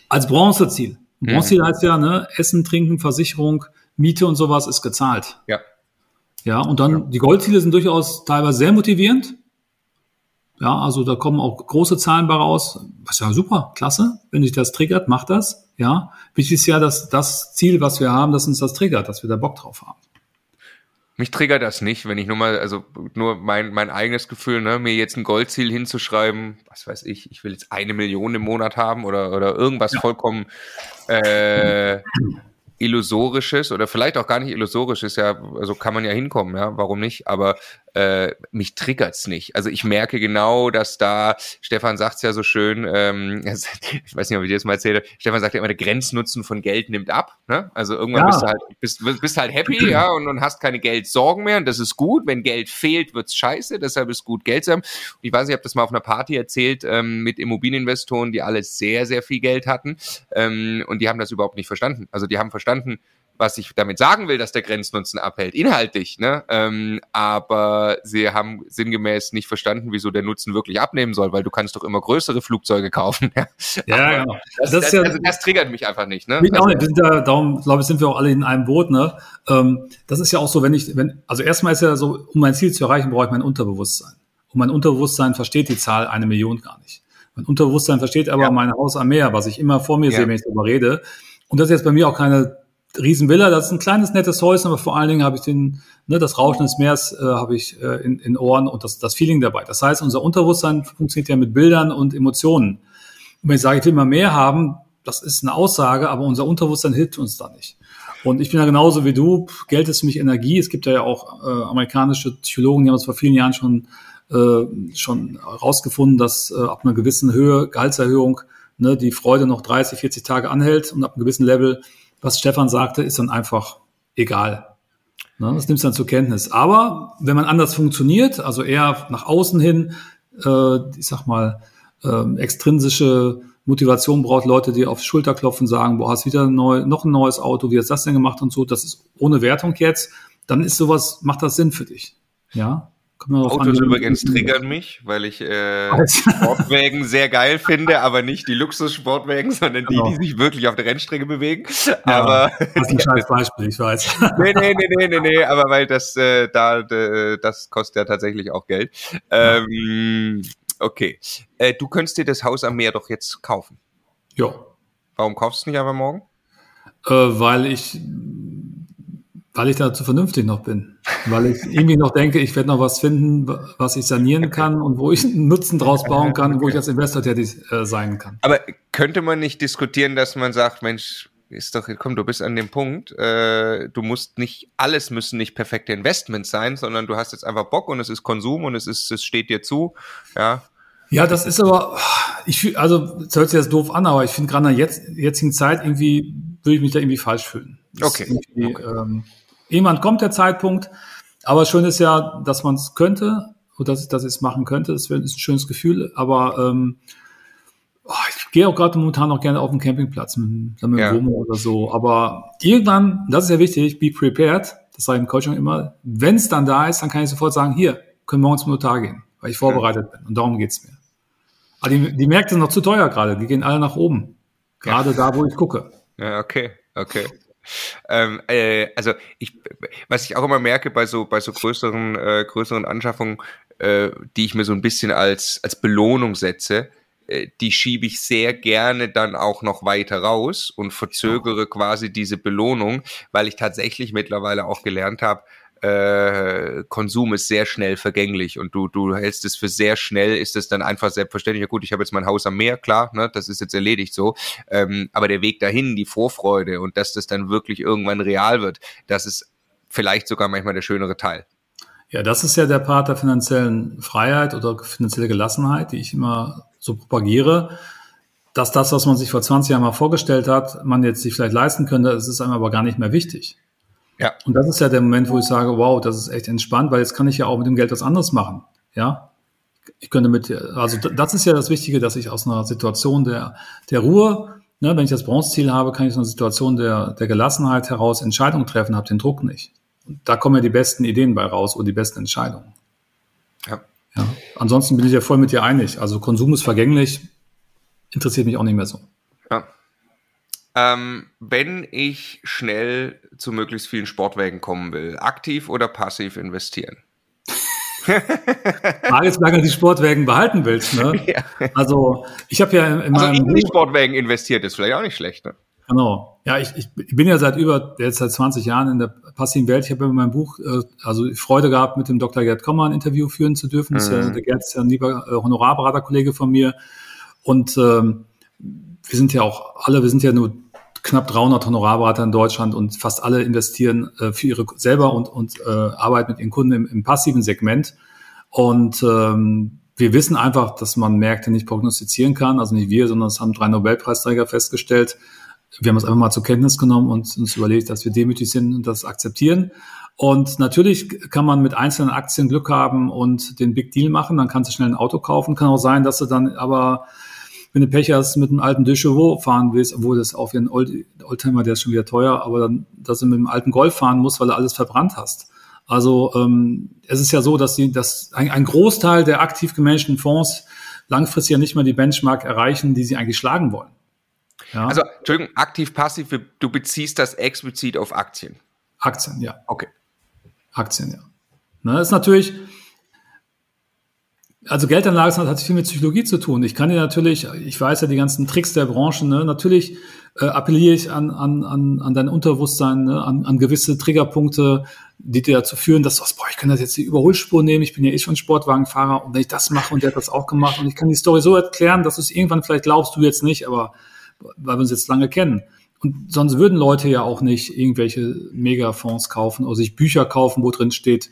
als Bronzeziel. Bronzeziel mhm. heißt ja, ne, Essen, Trinken, Versicherung, Miete und sowas ist gezahlt. Ja. Ja, und dann ja. die Goldziele sind durchaus teilweise sehr motivierend. Ja, also da kommen auch große Zahlen bei raus. Was ja super, klasse. Wenn sich das triggert, macht das. Ja, wichtig ist ja, dass das Ziel, was wir haben, dass uns das triggert, dass wir da Bock drauf haben. Mich triggert das nicht, wenn ich nur mal, also nur mein, mein eigenes Gefühl, ne, mir jetzt ein Goldziel hinzuschreiben, was weiß ich, ich will jetzt eine Million im Monat haben oder, oder irgendwas ja. vollkommen äh, illusorisches oder vielleicht auch gar nicht illusorisches, ja, also kann man ja hinkommen, ja, warum nicht? Aber äh, mich triggert's nicht. Also ich merke genau, dass da, Stefan sagt's ja so schön, ähm, ich weiß nicht, ob ich dir das mal erzähle, Stefan sagt ja immer, der Grenznutzen von Geld nimmt ab. Ne? Also irgendwann ja. bist du halt, bist, bist halt happy, ja, und, und hast keine Geldsorgen mehr und das ist gut. Wenn Geld fehlt, wird's scheiße, deshalb ist gut, Geld zu haben. Und ich weiß, ich habe das mal auf einer Party erzählt ähm, mit Immobilieninvestoren, die alle sehr, sehr viel Geld hatten ähm, und die haben das überhaupt nicht verstanden. Also die haben verstanden, was ich damit sagen will, dass der Grenznutzen abhält, inhaltlich, ne? Ähm, aber sie haben sinngemäß nicht verstanden, wieso der Nutzen wirklich abnehmen soll, weil du kannst doch immer größere Flugzeuge kaufen. ja, genau. Das, das, das, ja, also das triggert mich einfach nicht. Ne? Mich also, auch nicht. Wir sind ja, darum, glaube ich, sind wir auch alle in einem Boot. Ne? Ähm, das ist ja auch so, wenn ich, wenn, also erstmal ist ja so, um mein Ziel zu erreichen, brauche ich mein Unterbewusstsein. Und mein Unterbewusstsein versteht die Zahl eine Million gar nicht. Mein Unterbewusstsein versteht aber ja. mein Haus am Meer, was ich immer vor mir ja. sehe, wenn ich darüber rede. Und das ist jetzt bei mir auch keine Riesenvilla, das ist ein kleines, nettes Häuschen, aber vor allen Dingen habe ich den, ne, das Rauschen des Meeres äh, habe ich äh, in, in Ohren und das, das Feeling dabei. Das heißt, unser Unterbewusstsein funktioniert ja mit Bildern und Emotionen. Und wenn ich sage, ich will mal mehr haben, das ist eine Aussage, aber unser Unterbewusstsein hilft uns da nicht. Und ich bin ja genauso wie du, Geld ist für mich Energie. Es gibt ja auch äh, amerikanische Psychologen, die haben es vor vielen Jahren schon, äh, schon rausgefunden, dass äh, ab einer gewissen Höhe, Gehaltserhöhung, ne, die Freude noch 30, 40 Tage anhält und ab einem gewissen Level, was Stefan sagte, ist dann einfach egal. Ne, das nimmst du dann zur Kenntnis. Aber wenn man anders funktioniert, also eher nach außen hin, äh, ich sag mal, äh, extrinsische Motivation braucht, Leute, die auf Schulter klopfen, sagen, boah, hast wieder ein neu, noch ein neues Auto, wie hast du das denn gemacht und so, das ist ohne Wertung jetzt, dann ist sowas, macht das Sinn für dich. Ja. Autos übrigens triggern mich, weil ich äh, Sportwägen sehr geil finde, aber nicht die Luxussportwägen, sondern die, genau. die sich wirklich auf der Rennstrecke bewegen. Ja, aber das ist ein scheiß Beispiel, ich weiß. nee, nee, nee, nee, nee, nee, aber weil das äh, da das kostet ja tatsächlich auch Geld. Ähm, okay. Äh, du könntest dir das Haus am Meer doch jetzt kaufen. Ja. Warum kaufst du nicht einfach morgen? Äh, weil ich weil ich dazu vernünftig noch bin. Weil ich irgendwie noch denke, ich werde noch was finden, was ich sanieren kann und wo ich einen Nutzen draus bauen kann, wo ich als Investor tätig äh, sein kann. Aber könnte man nicht diskutieren, dass man sagt, Mensch, ist doch, komm, du bist an dem Punkt, äh, du musst nicht, alles müssen nicht perfekte Investments sein, sondern du hast jetzt einfach Bock und es ist Konsum und es ist, es steht dir zu, ja. Ja, das ist aber, ich also, das hört sich jetzt doof an, aber ich finde gerade in der jetzt, jetzigen Zeit irgendwie, würde ich mich da irgendwie falsch fühlen. Okay. okay. Ähm, irgendwann kommt der Zeitpunkt, aber schön ist ja, dass man es könnte und dass, dass ich es machen könnte. Das ist ein schönes Gefühl, aber ähm, oh, ich gehe auch gerade momentan noch gerne auf den Campingplatz mit, mit ja. Womo oder so. Aber irgendwann, das ist ja wichtig, be prepared, das sage ich im Coaching immer, wenn es dann da ist, dann kann ich sofort sagen, hier, können wir morgens zum Notar gehen, weil ich vorbereitet ja. bin. Und darum geht's mir. Aber die, die Märkte sind noch zu teuer gerade, die gehen alle nach oben. Gerade ja. da, wo ich gucke. Ja, okay, okay. Ähm, äh, also ich, was ich auch immer merke bei so bei so größeren äh, größeren Anschaffungen, äh, die ich mir so ein bisschen als als Belohnung setze, äh, die schiebe ich sehr gerne dann auch noch weiter raus und verzögere quasi diese Belohnung, weil ich tatsächlich mittlerweile auch gelernt habe, äh, Konsum ist sehr schnell vergänglich und du, du hältst es für sehr schnell, ist es dann einfach selbstverständlich, ja gut, ich habe jetzt mein Haus am Meer, klar, ne, das ist jetzt erledigt so, ähm, aber der Weg dahin, die Vorfreude und dass das dann wirklich irgendwann real wird, das ist vielleicht sogar manchmal der schönere Teil. Ja, das ist ja der Part der finanziellen Freiheit oder finanzielle Gelassenheit, die ich immer so propagiere, dass das, was man sich vor 20 Jahren mal vorgestellt hat, man jetzt sich vielleicht leisten könnte, es ist einem aber gar nicht mehr wichtig. Ja. Und das ist ja der Moment, wo ich sage, wow, das ist echt entspannt, weil jetzt kann ich ja auch mit dem Geld was anderes machen. Ja. Ich könnte mit, also das ist ja das Wichtige, dass ich aus einer Situation der, der Ruhe, ne, wenn ich das Bronzeziel habe, kann ich aus einer Situation der, der Gelassenheit heraus Entscheidungen treffen, habe den Druck nicht. Und da kommen ja die besten Ideen bei raus oder die besten Entscheidungen. Ja. ja. Ansonsten bin ich ja voll mit dir einig. Also Konsum ist vergänglich, interessiert mich auch nicht mehr so. Ja. Ähm, wenn ich schnell zu möglichst vielen Sportwagen kommen will, aktiv oder passiv investieren? Frage ist, lange die Sportwagen behalten willst. Ne? Ja. Also ich habe ja in also in die Sportwagen investiert, ist vielleicht auch nicht schlecht. Ne? Genau. Ja, ich, ich bin ja seit über jetzt seit 20 Jahren in der passiven Welt. Ich habe in meinem Buch äh, also Freude gehabt, mit dem Dr. Gerd Kommer ein Interview führen zu dürfen. Mhm. Ja, der Gerd ist ja ein lieber äh, Honorarberaterkollege von mir. Und ähm, wir sind ja auch alle, wir sind ja nur knapp 300 Honorarberater in Deutschland und fast alle investieren äh, für ihre selber und, und äh, arbeiten mit ihren Kunden im, im passiven Segment. Und ähm, wir wissen einfach, dass man Märkte nicht prognostizieren kann. Also nicht wir, sondern es haben drei Nobelpreisträger festgestellt. Wir haben es einfach mal zur Kenntnis genommen und uns überlegt, dass wir demütig sind und das akzeptieren. Und natürlich kann man mit einzelnen Aktien Glück haben und den Big Deal machen. Dann kannst du schnell ein Auto kaufen. Kann auch sein, dass du dann aber wenn du Pech hast, mit einem alten Dechevaux fahren willst, obwohl das auf einen Old, Oldtimer, der ist schon wieder teuer, aber dann, dass du mit einem alten Golf fahren musst, weil du alles verbrannt hast. Also ähm, es ist ja so, dass, die, dass ein, ein Großteil der aktiv gemanagten Fonds langfristig ja nicht mehr die Benchmark erreichen, die sie eigentlich schlagen wollen. Ja. Also, Entschuldigung, aktiv-passiv, du beziehst das explizit auf Aktien. Aktien, ja. Okay. Aktien, ja. Ne, ist natürlich, also Geldanlage hat viel mit Psychologie zu tun. Ich kann dir natürlich, ich weiß ja die ganzen Tricks der Branche, ne? natürlich äh, appelliere ich an, an, an, an dein Unterbewusstsein, ne? an, an gewisse Triggerpunkte, die dir dazu führen, dass du sagst, boah, ich kann das jetzt die Überholspur nehmen, ich bin ja eh schon Sportwagenfahrer und wenn ich das mache und der hat das auch gemacht und ich kann die Story so erklären, dass du es irgendwann vielleicht glaubst, du jetzt nicht, aber weil wir uns jetzt lange kennen. Und sonst würden Leute ja auch nicht irgendwelche Megafonds kaufen oder sich Bücher kaufen, wo drin steht,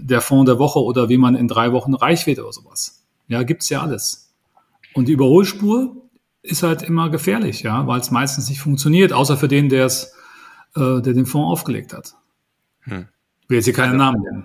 der Fonds der Woche oder wie man in drei Wochen reich wird oder sowas. Ja, gibt's ja alles. Und die Überholspur ist halt immer gefährlich, ja, weil es meistens nicht funktioniert, außer für den, der es, äh, der den Fonds aufgelegt hat. Hm. Ich will jetzt hier keinen also, Namen nennen.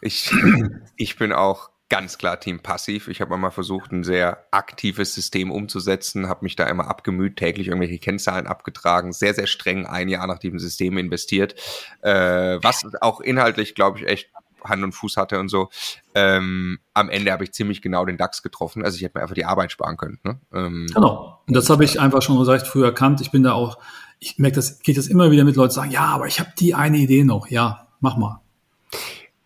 Ich, ich bin auch ganz klar Team Passiv. Ich habe mal versucht, ein sehr aktives System umzusetzen, habe mich da immer abgemüht, täglich irgendwelche Kennzahlen abgetragen, sehr, sehr streng ein Jahr nach diesem System investiert, äh, was auch inhaltlich, glaube ich, echt Hand und Fuß hatte und so. Ähm, am Ende habe ich ziemlich genau den DAX getroffen. Also ich hätte mir einfach die Arbeit sparen können. Ne? Ähm, genau. Und das habe ich einfach schon recht früh erkannt. Ich bin da auch, ich merke das, geht das immer wieder mit Leuten sagen, ja, aber ich habe die eine Idee noch. Ja, mach mal.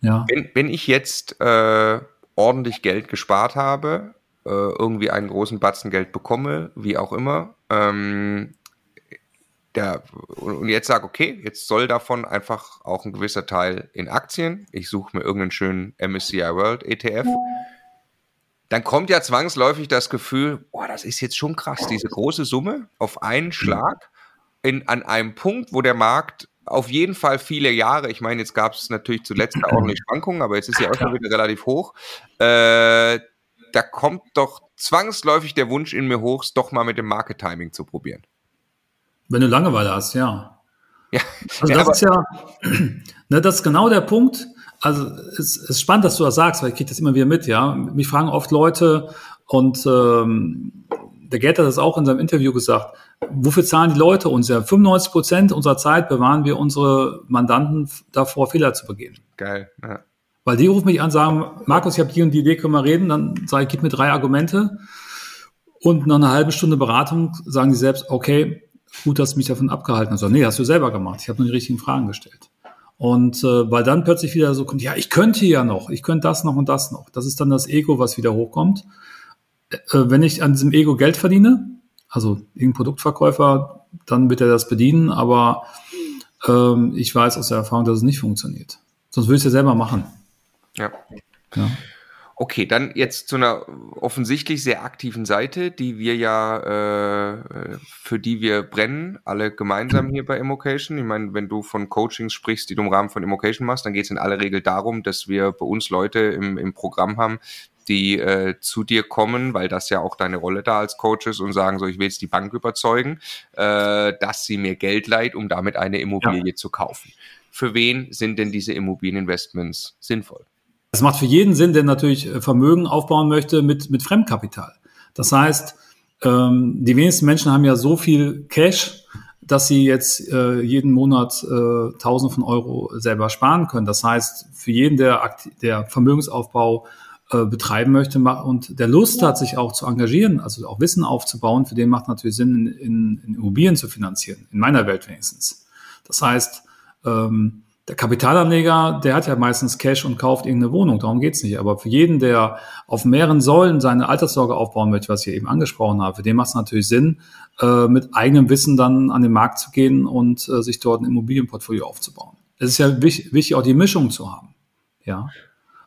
Ja. Wenn, wenn ich jetzt äh, ordentlich Geld gespart habe, äh, irgendwie einen großen Batzen Geld bekomme, wie auch immer, ähm, der, und jetzt sage, okay, jetzt soll davon einfach auch ein gewisser Teil in Aktien. Ich suche mir irgendeinen schönen MSCI World ETF. Dann kommt ja zwangsläufig das Gefühl, boah, das ist jetzt schon krass, diese große Summe auf einen Schlag in, an einem Punkt, wo der Markt auf jeden Fall viele Jahre, ich meine, jetzt gab es natürlich zuletzt ordentlich Schwankungen, aber jetzt ist ja auch schon wieder relativ hoch. Äh, da kommt doch zwangsläufig der Wunsch in mir hoch, es doch mal mit dem Market Timing zu probieren. Wenn du Langeweile hast, ja. Ja, also das ist ja, ne, das ist genau der Punkt. Also es ist spannend, dass du das sagst, weil ich kriege das immer wieder mit, ja. Mich fragen oft Leute und ähm, der Gerd hat das auch in seinem Interview gesagt, wofür zahlen die Leute uns ja? 95 Prozent unserer Zeit bewahren wir unsere Mandanten davor, Fehler zu begehen. Geil, ja. Weil die rufen mich an, sagen, Markus, ich habe die und die Idee, können wir reden? Dann sage ich, gib mir drei Argumente. Und nach einer halben Stunde Beratung sagen die selbst, okay, gut, dass du mich davon abgehalten hast. Nee, hast du selber gemacht. Ich habe nur die richtigen Fragen gestellt. Und äh, weil dann plötzlich wieder so kommt, ja, ich könnte ja noch, ich könnte das noch und das noch. Das ist dann das Ego, was wieder hochkommt. Äh, wenn ich an diesem Ego Geld verdiene, also irgendein Produktverkäufer, dann wird er das bedienen, aber ähm, ich weiß aus der Erfahrung, dass es nicht funktioniert. Sonst würde ich es ja selber machen. Ja. ja. Okay, dann jetzt zu einer offensichtlich sehr aktiven Seite, die wir ja, äh, für die wir brennen, alle gemeinsam hier bei Immocation. Ich meine, wenn du von Coachings sprichst, die du im Rahmen von Immocation machst, dann geht es in aller Regel darum, dass wir bei uns Leute im, im Programm haben, die äh, zu dir kommen, weil das ja auch deine Rolle da als Coach ist und sagen so, ich will jetzt die Bank überzeugen, äh, dass sie mir Geld leiht, um damit eine Immobilie ja. zu kaufen. Für wen sind denn diese Immobilieninvestments sinnvoll? Es macht für jeden Sinn, der natürlich äh, Vermögen aufbauen möchte mit, mit Fremdkapital. Das heißt, ähm, die wenigsten Menschen haben ja so viel Cash, dass sie jetzt äh, jeden Monat äh, Tausende von Euro selber sparen können. Das heißt, für jeden, der, der Vermögensaufbau äh, betreiben möchte und der Lust hat, sich auch zu engagieren, also auch Wissen aufzubauen, für den macht natürlich Sinn, in, in Immobilien zu finanzieren, in meiner Welt wenigstens. Das heißt, ähm, der Kapitalanleger, der hat ja meistens Cash und kauft irgendeine Wohnung, darum geht's nicht. Aber für jeden, der auf mehreren Säulen seine Alterssorge aufbauen möchte, was ich eben angesprochen habe, für den macht es natürlich Sinn, äh, mit eigenem Wissen dann an den Markt zu gehen und äh, sich dort ein Immobilienportfolio aufzubauen. Es ist ja wichtig, wichtig, auch die Mischung zu haben. Ja.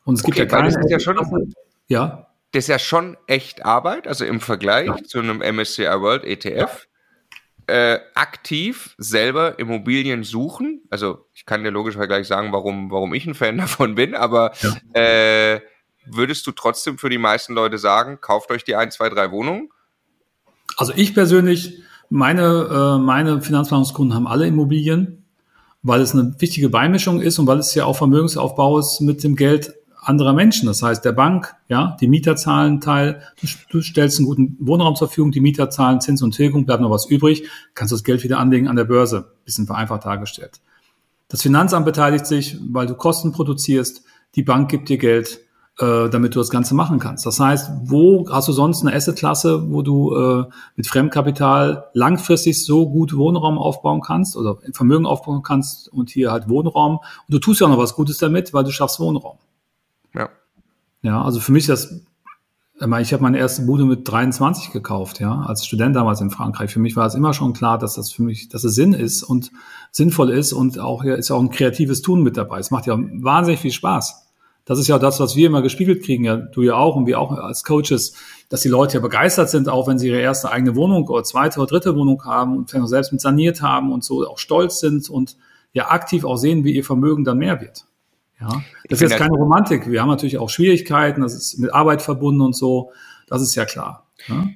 Und es gibt okay, ja keine. Das ist ja schon, ja. Das ist ja schon echt Arbeit, also im Vergleich ja. zu einem MSCI World ETF äh, aktiv selber Immobilien suchen. Also ich kann dir logisch gleich sagen, warum, warum ich ein Fan davon bin, aber ja. äh, würdest du trotzdem für die meisten Leute sagen, kauft euch die ein, zwei, drei Wohnungen? Also ich persönlich, meine, äh, meine Finanzplanungskunden haben alle Immobilien, weil es eine wichtige Beimischung ist und weil es ja auch Vermögensaufbau ist mit dem Geld anderer Menschen. Das heißt, der Bank, ja, die Mieter zahlen Teil, du, du stellst einen guten Wohnraum zur Verfügung, die Mieter zahlen Zins und Tilgung, bleibt noch was übrig, kannst das Geld wieder anlegen an der Börse. Bisschen vereinfacht dargestellt. Das Finanzamt beteiligt sich, weil du Kosten produzierst, die Bank gibt dir Geld, äh, damit du das Ganze machen kannst. Das heißt, wo hast du sonst eine Assetklasse, wo du äh, mit Fremdkapital langfristig so gut Wohnraum aufbauen kannst oder Vermögen aufbauen kannst und hier halt Wohnraum. Und du tust ja auch noch was Gutes damit, weil du schaffst Wohnraum. Ja. Ja, also für mich das, ich habe meine erste Bude mit 23 gekauft, ja, als Student damals in Frankreich. Für mich war es immer schon klar, dass das für mich, dass es Sinn ist und sinnvoll ist und auch hier ist ja auch ein kreatives Tun mit dabei. Es macht ja wahnsinnig viel Spaß das ist ja das, was wir immer gespiegelt kriegen, ja, du ja auch und wir auch als Coaches, dass die Leute ja begeistert sind, auch wenn sie ihre erste eigene Wohnung oder zweite oder dritte Wohnung haben und vielleicht auch selbst mit saniert haben und so auch stolz sind und ja aktiv auch sehen, wie ihr Vermögen dann mehr wird. Ja, das ist jetzt keine Romantik. Wir haben natürlich auch Schwierigkeiten, das ist mit Arbeit verbunden und so. Das ist ja klar. Ja?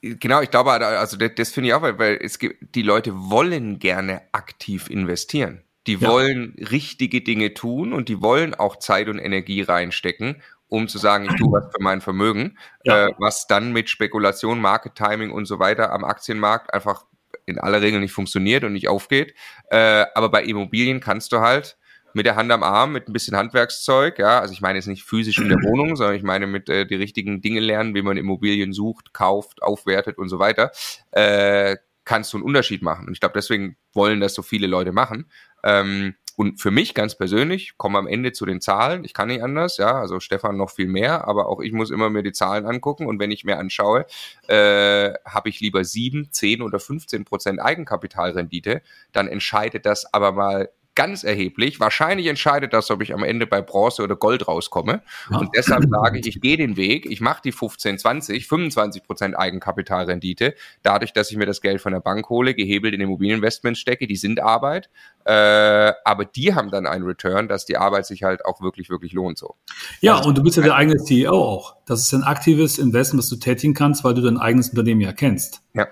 Genau, ich glaube, also das, das finde ich auch, weil, weil es gibt, die Leute wollen gerne aktiv investieren. Die ja. wollen richtige Dinge tun und die wollen auch Zeit und Energie reinstecken, um zu sagen, ich tue was für mein Vermögen, ja. äh, was dann mit Spekulation, Market Timing und so weiter am Aktienmarkt einfach in aller Regel nicht funktioniert und nicht aufgeht. Äh, aber bei Immobilien kannst du halt mit der Hand am Arm, mit ein bisschen Handwerkszeug, ja, also ich meine jetzt nicht physisch in der Wohnung, sondern ich meine mit äh, die richtigen Dinge lernen, wie man Immobilien sucht, kauft, aufwertet und so weiter, äh, kannst du einen Unterschied machen. Und ich glaube, deswegen wollen das so viele Leute machen. Ähm, und für mich ganz persönlich, komme am Ende zu den Zahlen, ich kann nicht anders, ja, also Stefan noch viel mehr, aber auch ich muss immer mir die Zahlen angucken. Und wenn ich mir anschaue, äh, habe ich lieber sieben, zehn oder 15 Prozent Eigenkapitalrendite, dann entscheidet das aber mal ganz erheblich. Wahrscheinlich entscheidet das, ob ich am Ende bei Bronze oder Gold rauskomme. Ja. Und deshalb sage ich, ich gehe den Weg, ich mache die 15, 20, 25 Prozent Eigenkapitalrendite, dadurch, dass ich mir das Geld von der Bank hole, gehebelt in Immobilieninvestments stecke, die sind Arbeit, äh, aber die haben dann einen Return, dass die Arbeit sich halt auch wirklich, wirklich lohnt so. Ja, also, und du bist ja der eigene CEO auch. Das ist ein aktives Investment, das du tätigen kannst, weil du dein eigenes Unternehmen ja kennst. Ja.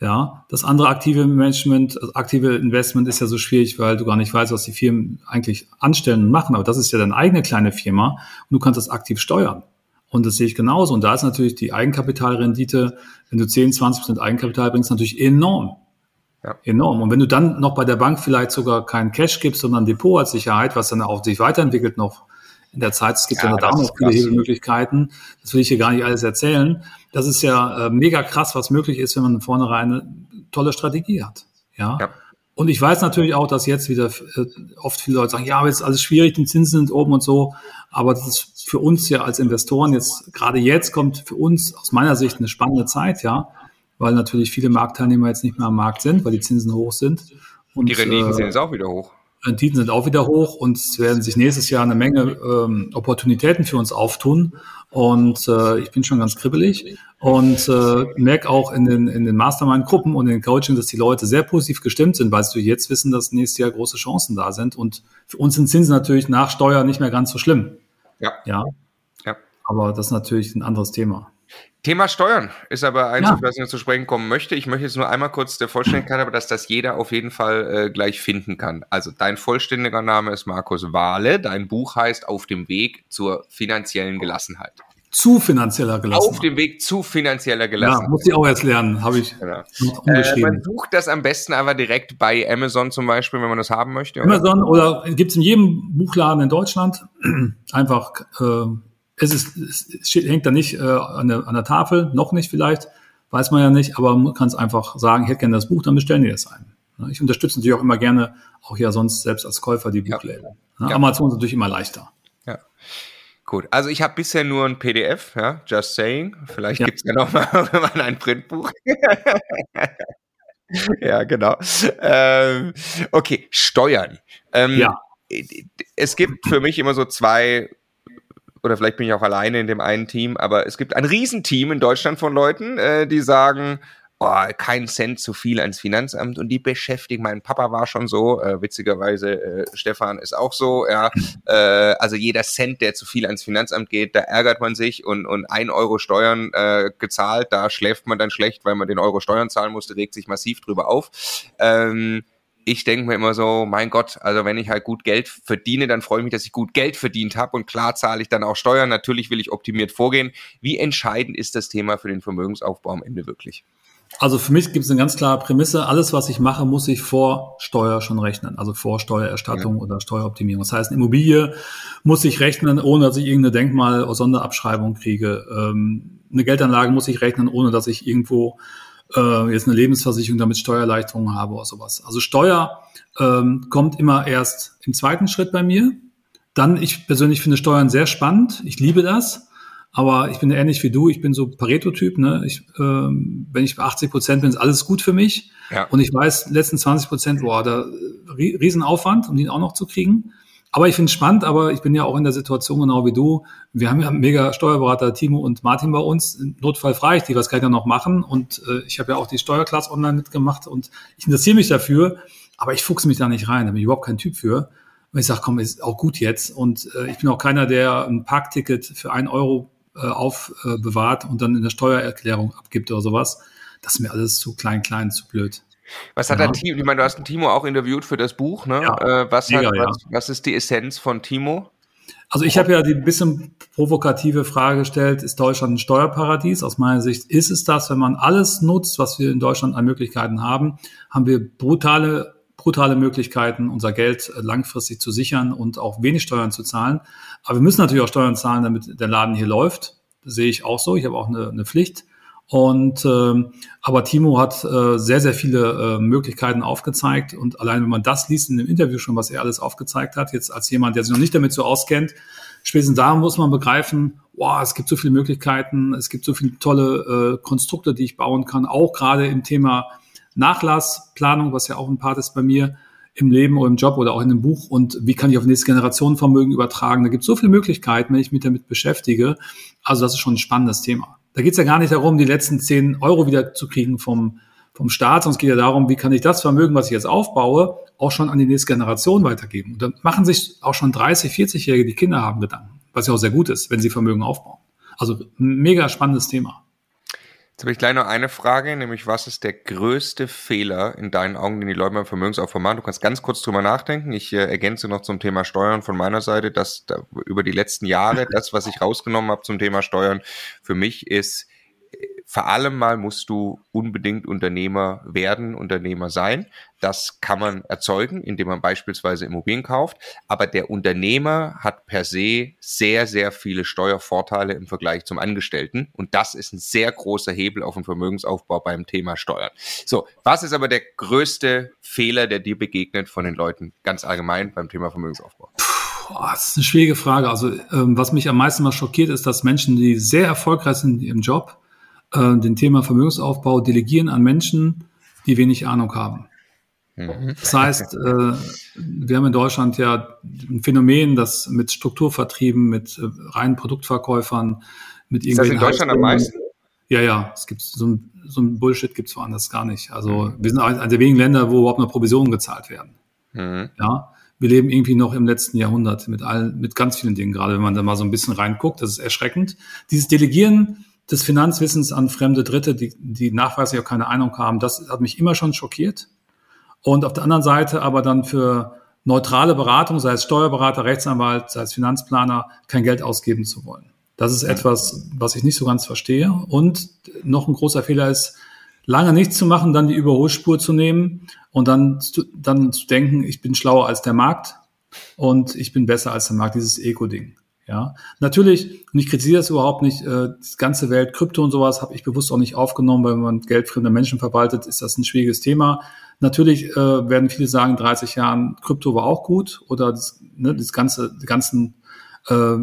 Ja, das andere aktive Management, also aktive Investment ist ja so schwierig, weil du gar nicht weißt, was die Firmen eigentlich anstellen und machen. Aber das ist ja deine eigene kleine Firma und du kannst das aktiv steuern. Und das sehe ich genauso. Und da ist natürlich die Eigenkapitalrendite, wenn du 10, 20 Prozent Eigenkapital bringst, natürlich enorm. Ja. Enorm. Und wenn du dann noch bei der Bank vielleicht sogar keinen Cash gibst, sondern ein Depot als Sicherheit, was dann auch sich weiterentwickelt noch in der Zeit. Es gibt ja, ja da noch viele Hebelmöglichkeiten. Das will ich hier gar nicht alles erzählen. Das ist ja äh, mega krass, was möglich ist, wenn man vornherein eine tolle Strategie hat. Ja. ja. Und ich weiß natürlich auch, dass jetzt wieder äh, oft viele Leute sagen, ja, aber jetzt ist alles schwierig, die Zinsen sind oben und so. Aber das ist für uns ja als Investoren jetzt, gerade jetzt kommt für uns aus meiner Sicht eine spannende Zeit, ja. Weil natürlich viele Marktteilnehmer jetzt nicht mehr am Markt sind, weil die Zinsen hoch sind. Und, die Renditen äh, sind jetzt auch wieder hoch. Renditen sind auch wieder hoch und es werden sich nächstes Jahr eine Menge ähm, Opportunitäten für uns auftun. Und äh, ich bin schon ganz kribbelig und äh, merke auch in den, in den Mastermind-Gruppen und in den Coaching, dass die Leute sehr positiv gestimmt sind, weil sie jetzt wissen, dass nächstes Jahr große Chancen da sind. Und für uns sind Zinsen natürlich nach Steuer nicht mehr ganz so schlimm. Ja. Ja. ja. Aber das ist natürlich ein anderes Thema. Thema Steuern ist aber eins, ja. auf das ich zu sprechen kommen möchte. Ich möchte jetzt nur einmal kurz der Vollständigkeit, aber dass das jeder auf jeden Fall äh, gleich finden kann. Also dein vollständiger Name ist Markus Wahle. Dein Buch heißt Auf dem Weg zur finanziellen Gelassenheit. Zu finanzieller Gelassenheit. Auf dem Weg zu finanzieller Gelassenheit. Ja, muss ich auch jetzt lernen, habe ich genau. äh, Man sucht das am besten aber direkt bei Amazon zum Beispiel, wenn man das haben möchte. Oder? Amazon oder gibt es in jedem Buchladen in Deutschland. Einfach äh, es, ist, es hängt da nicht äh, an, der, an der Tafel, noch nicht vielleicht, weiß man ja nicht, aber man kann es einfach sagen, ich hätte gerne das Buch, dann bestellen die es ein. Ich unterstütze natürlich auch immer gerne, auch ja sonst selbst als Käufer, die Buchläden. Ja. Amazon ist natürlich immer leichter. Ja. Gut, also ich habe bisher nur ein PDF, ja, just saying. Vielleicht ja. gibt es ja noch mal irgendwann ein Printbuch. ja, genau. Ähm, okay, Steuern. Ähm, ja. Es gibt für mich immer so zwei oder vielleicht bin ich auch alleine in dem einen Team, aber es gibt ein Riesenteam in Deutschland von Leuten, äh, die sagen, oh, kein Cent zu viel ans Finanzamt und die beschäftigen. Mein Papa war schon so, äh, witzigerweise äh, Stefan ist auch so, ja. Äh, also jeder Cent, der zu viel ans Finanzamt geht, da ärgert man sich und, und ein Euro Steuern äh, gezahlt, da schläft man dann schlecht, weil man den Euro Steuern zahlen musste, regt sich massiv drüber auf. Ähm, ich denke mir immer so, mein Gott, also wenn ich halt gut Geld verdiene, dann freue ich mich, dass ich gut Geld verdient habe und klar zahle ich dann auch Steuern. Natürlich will ich optimiert vorgehen. Wie entscheidend ist das Thema für den Vermögensaufbau am Ende wirklich? Also für mich gibt es eine ganz klare Prämisse, alles, was ich mache, muss ich vor Steuer schon rechnen, also vor Steuererstattung ja. oder Steueroptimierung. Das heißt, eine Immobilie muss ich rechnen, ohne dass ich irgendeine Denkmal- oder Sonderabschreibung kriege. Ähm, eine Geldanlage muss ich rechnen, ohne dass ich irgendwo äh, jetzt eine Lebensversicherung damit Steuererleichterungen habe oder sowas. Also Steuer ähm, kommt immer erst im zweiten Schritt bei mir. Dann, ich persönlich finde Steuern sehr spannend. Ich liebe das. Aber ich bin ähnlich wie du, ich bin so Pareto-Typ. Ne? Ich, ähm, wenn ich bei 80 Prozent bin, ist alles gut für mich. Ja. Und ich weiß, letzten 20 Prozent, boah, da Riesenaufwand, um den auch noch zu kriegen. Aber ich finde es spannend, aber ich bin ja auch in der Situation genau wie du. Wir haben ja mega Steuerberater Timo und Martin bei uns. Notfall frage ich die, was kann ich da noch machen? Und äh, ich habe ja auch die Steuerklasse online mitgemacht und ich interessiere mich dafür, aber ich fuchse mich da nicht rein, da bin ich überhaupt kein Typ für. Und ich sage, komm, ist auch gut jetzt. Und äh, ich bin auch keiner, der ein Parkticket für ein Euro äh, aufbewahrt und dann in der Steuererklärung abgibt oder sowas. Das ist mir alles zu klein, klein, zu blöd. Was hat ja. der Timo, ich meine, du hast den Timo auch interviewt für das Buch, ne? Ja, äh, was, mega, hat, was, ja. was ist die Essenz von Timo? Also ich habe ja die bisschen provokative Frage gestellt, ist Deutschland ein Steuerparadies? Aus meiner Sicht ist es das, wenn man alles nutzt, was wir in Deutschland an Möglichkeiten haben, haben wir brutale, brutale Möglichkeiten, unser Geld langfristig zu sichern und auch wenig Steuern zu zahlen. Aber wir müssen natürlich auch Steuern zahlen, damit der Laden hier läuft. Das sehe ich auch so. Ich habe auch eine, eine Pflicht. Und ähm, aber Timo hat äh, sehr, sehr viele äh, Möglichkeiten aufgezeigt. Und allein wenn man das liest in dem Interview schon, was er alles aufgezeigt hat, jetzt als jemand, der sich noch nicht damit so auskennt, spätestens da muss man begreifen, wow, es gibt so viele Möglichkeiten, es gibt so viele tolle äh, Konstrukte, die ich bauen kann, auch gerade im Thema Nachlassplanung, was ja auch ein Part ist bei mir im Leben oder im Job oder auch in einem Buch und wie kann ich auf nächste Generation Vermögen übertragen. Da gibt es so viele Möglichkeiten, wenn ich mich damit beschäftige. Also das ist schon ein spannendes Thema. Da geht es ja gar nicht darum, die letzten zehn Euro wieder zu kriegen vom, vom Staat, sondern es geht ja darum, wie kann ich das Vermögen, was ich jetzt aufbaue, auch schon an die nächste Generation weitergeben. Und dann machen sich auch schon 30, 40-Jährige, die Kinder haben, Gedanken, was ja auch sehr gut ist, wenn sie Vermögen aufbauen. Also mega spannendes Thema. Jetzt habe ich gleich noch eine Frage, nämlich was ist der größte Fehler in deinen Augen, den die Leute beim Vermögensaufbau machen? Du kannst ganz kurz drüber nachdenken. Ich äh, ergänze noch zum Thema Steuern von meiner Seite, dass da, über die letzten Jahre das, was ich rausgenommen habe zum Thema Steuern, für mich ist, vor allem mal musst du unbedingt Unternehmer werden, Unternehmer sein. Das kann man erzeugen, indem man beispielsweise Immobilien kauft. Aber der Unternehmer hat per se sehr, sehr viele Steuervorteile im Vergleich zum Angestellten. Und das ist ein sehr großer Hebel auf den Vermögensaufbau beim Thema Steuern. So, was ist aber der größte Fehler, der dir begegnet von den Leuten ganz allgemein beim Thema Vermögensaufbau? Puh, das ist eine schwierige Frage. Also, ähm, was mich am meisten mal schockiert, ist, dass Menschen, die sehr erfolgreich sind im Job, äh, den Thema Vermögensaufbau delegieren an Menschen, die wenig Ahnung haben. Mhm. Das heißt, äh, wir haben in Deutschland ja ein Phänomen, das mit Strukturvertrieben, mit äh, reinen Produktverkäufern, mit Ist das in Deutschland am meisten? Ja, ja, es gibt so ein, so ein Bullshit gibt es woanders gar nicht. Also mhm. wir sind eines der wenigen Länder, wo überhaupt noch Provisionen gezahlt werden. Mhm. Ja, wir leben irgendwie noch im letzten Jahrhundert mit allen, mit ganz vielen Dingen, gerade wenn man da mal so ein bisschen reinguckt, das ist erschreckend. Dieses Delegieren des Finanzwissens an fremde Dritte, die, die nachweislich auch keine Ahnung haben, das hat mich immer schon schockiert. Und auf der anderen Seite aber dann für neutrale Beratung, sei es Steuerberater, Rechtsanwalt, sei es Finanzplaner, kein Geld ausgeben zu wollen. Das ist etwas, was ich nicht so ganz verstehe. Und noch ein großer Fehler ist, lange nichts zu machen, dann die Überholspur zu nehmen und dann, dann zu denken, ich bin schlauer als der Markt und ich bin besser als der Markt, dieses Ego-Ding. Ja, natürlich, und ich kritisiere das überhaupt nicht, äh, die ganze Welt, Krypto und sowas habe ich bewusst auch nicht aufgenommen, weil wenn man Geld fremder Menschen verwaltet, ist das ein schwieriges Thema. Natürlich äh, werden viele sagen, 30 Jahren Krypto war auch gut oder das, ne, das ganze, die ganzen, äh,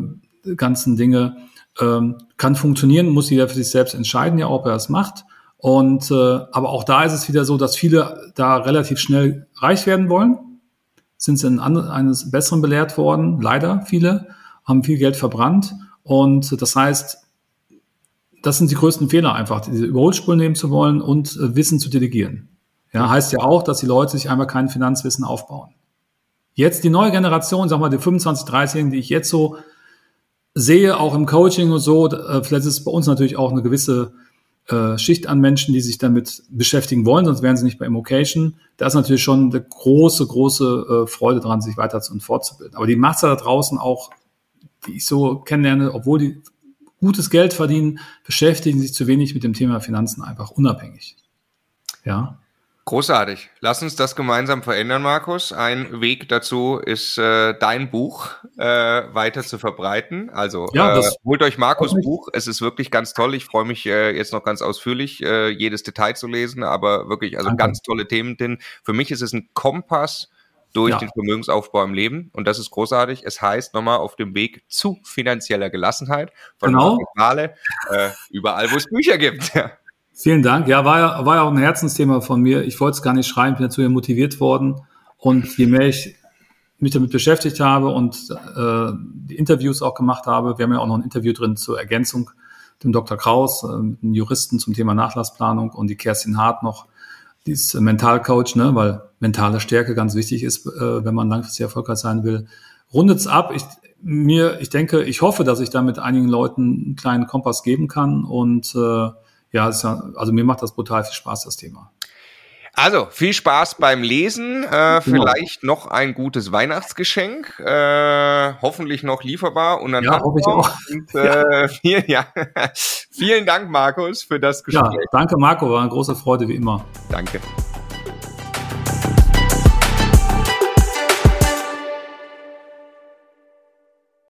ganzen Dinge ähm, kann funktionieren, muss jeder für sich selbst entscheiden, ja, ob er es macht. Und äh, aber auch da ist es wieder so, dass viele da relativ schnell reich werden wollen, sind sie in eines Besseren belehrt worden, leider viele haben viel Geld verbrannt. Und das heißt, das sind die größten Fehler einfach, diese Überholspuren nehmen zu wollen und äh, Wissen zu delegieren. Ja, heißt ja auch, dass die Leute sich einmal kein Finanzwissen aufbauen. Jetzt die neue Generation, sag mal, die 25, 30 die ich jetzt so sehe, auch im Coaching und so, äh, vielleicht ist es bei uns natürlich auch eine gewisse äh, Schicht an Menschen, die sich damit beschäftigen wollen, sonst wären sie nicht bei Immocation. Da ist natürlich schon eine große, große äh, Freude dran, sich weiter und fortzubilden. Aber die Masse da draußen auch, die ich so kennenlerne, obwohl die gutes Geld verdienen, beschäftigen sich zu wenig mit dem Thema Finanzen einfach unabhängig. Ja. Großartig. Lass uns das gemeinsam verändern, Markus. Ein Weg dazu ist, äh, dein Buch äh, weiter zu verbreiten. Also ja, äh, holt euch Markus Buch. Es ist wirklich ganz toll. Ich freue mich äh, jetzt noch ganz ausführlich, äh, jedes Detail zu lesen, aber wirklich, also Danke. ganz tolle Themen drin. Für mich ist es ein Kompass durch ja. den Vermögensaufbau im Leben. Und das ist großartig. Es heißt nochmal auf dem Weg zu finanzieller Gelassenheit von genau. Male, äh, überall, wo es Bücher gibt. Vielen Dank. Ja, war ja, war ja auch ein Herzensthema von mir. Ich wollte es gar nicht schreiben, bin dazu ja motiviert worden. Und je mehr ich mich damit beschäftigt habe und äh, die Interviews auch gemacht habe, wir haben ja auch noch ein Interview drin zur Ergänzung, dem Dr. Kraus, äh, einem Juristen zum Thema Nachlassplanung und die Kerstin Hart noch, die ist Mentalcoach, ne, weil mentale Stärke ganz wichtig ist, äh, wenn man langfristig erfolgreich sein will. Rundet's ab. Ich, mir, ich denke, ich hoffe, dass ich damit einigen Leuten einen kleinen Kompass geben kann und äh, ja, also mir macht das brutal viel Spaß, das Thema. Also, viel Spaß beim Lesen. Äh, genau. Vielleicht noch ein gutes Weihnachtsgeschenk. Äh, hoffentlich noch lieferbar. Und dann ja, hoffe ich auch. Und, äh, ja. Viel, ja. Vielen Dank, Markus, für das Gespräch. Ja, danke, Marco. War eine große Freude, wie immer. Danke.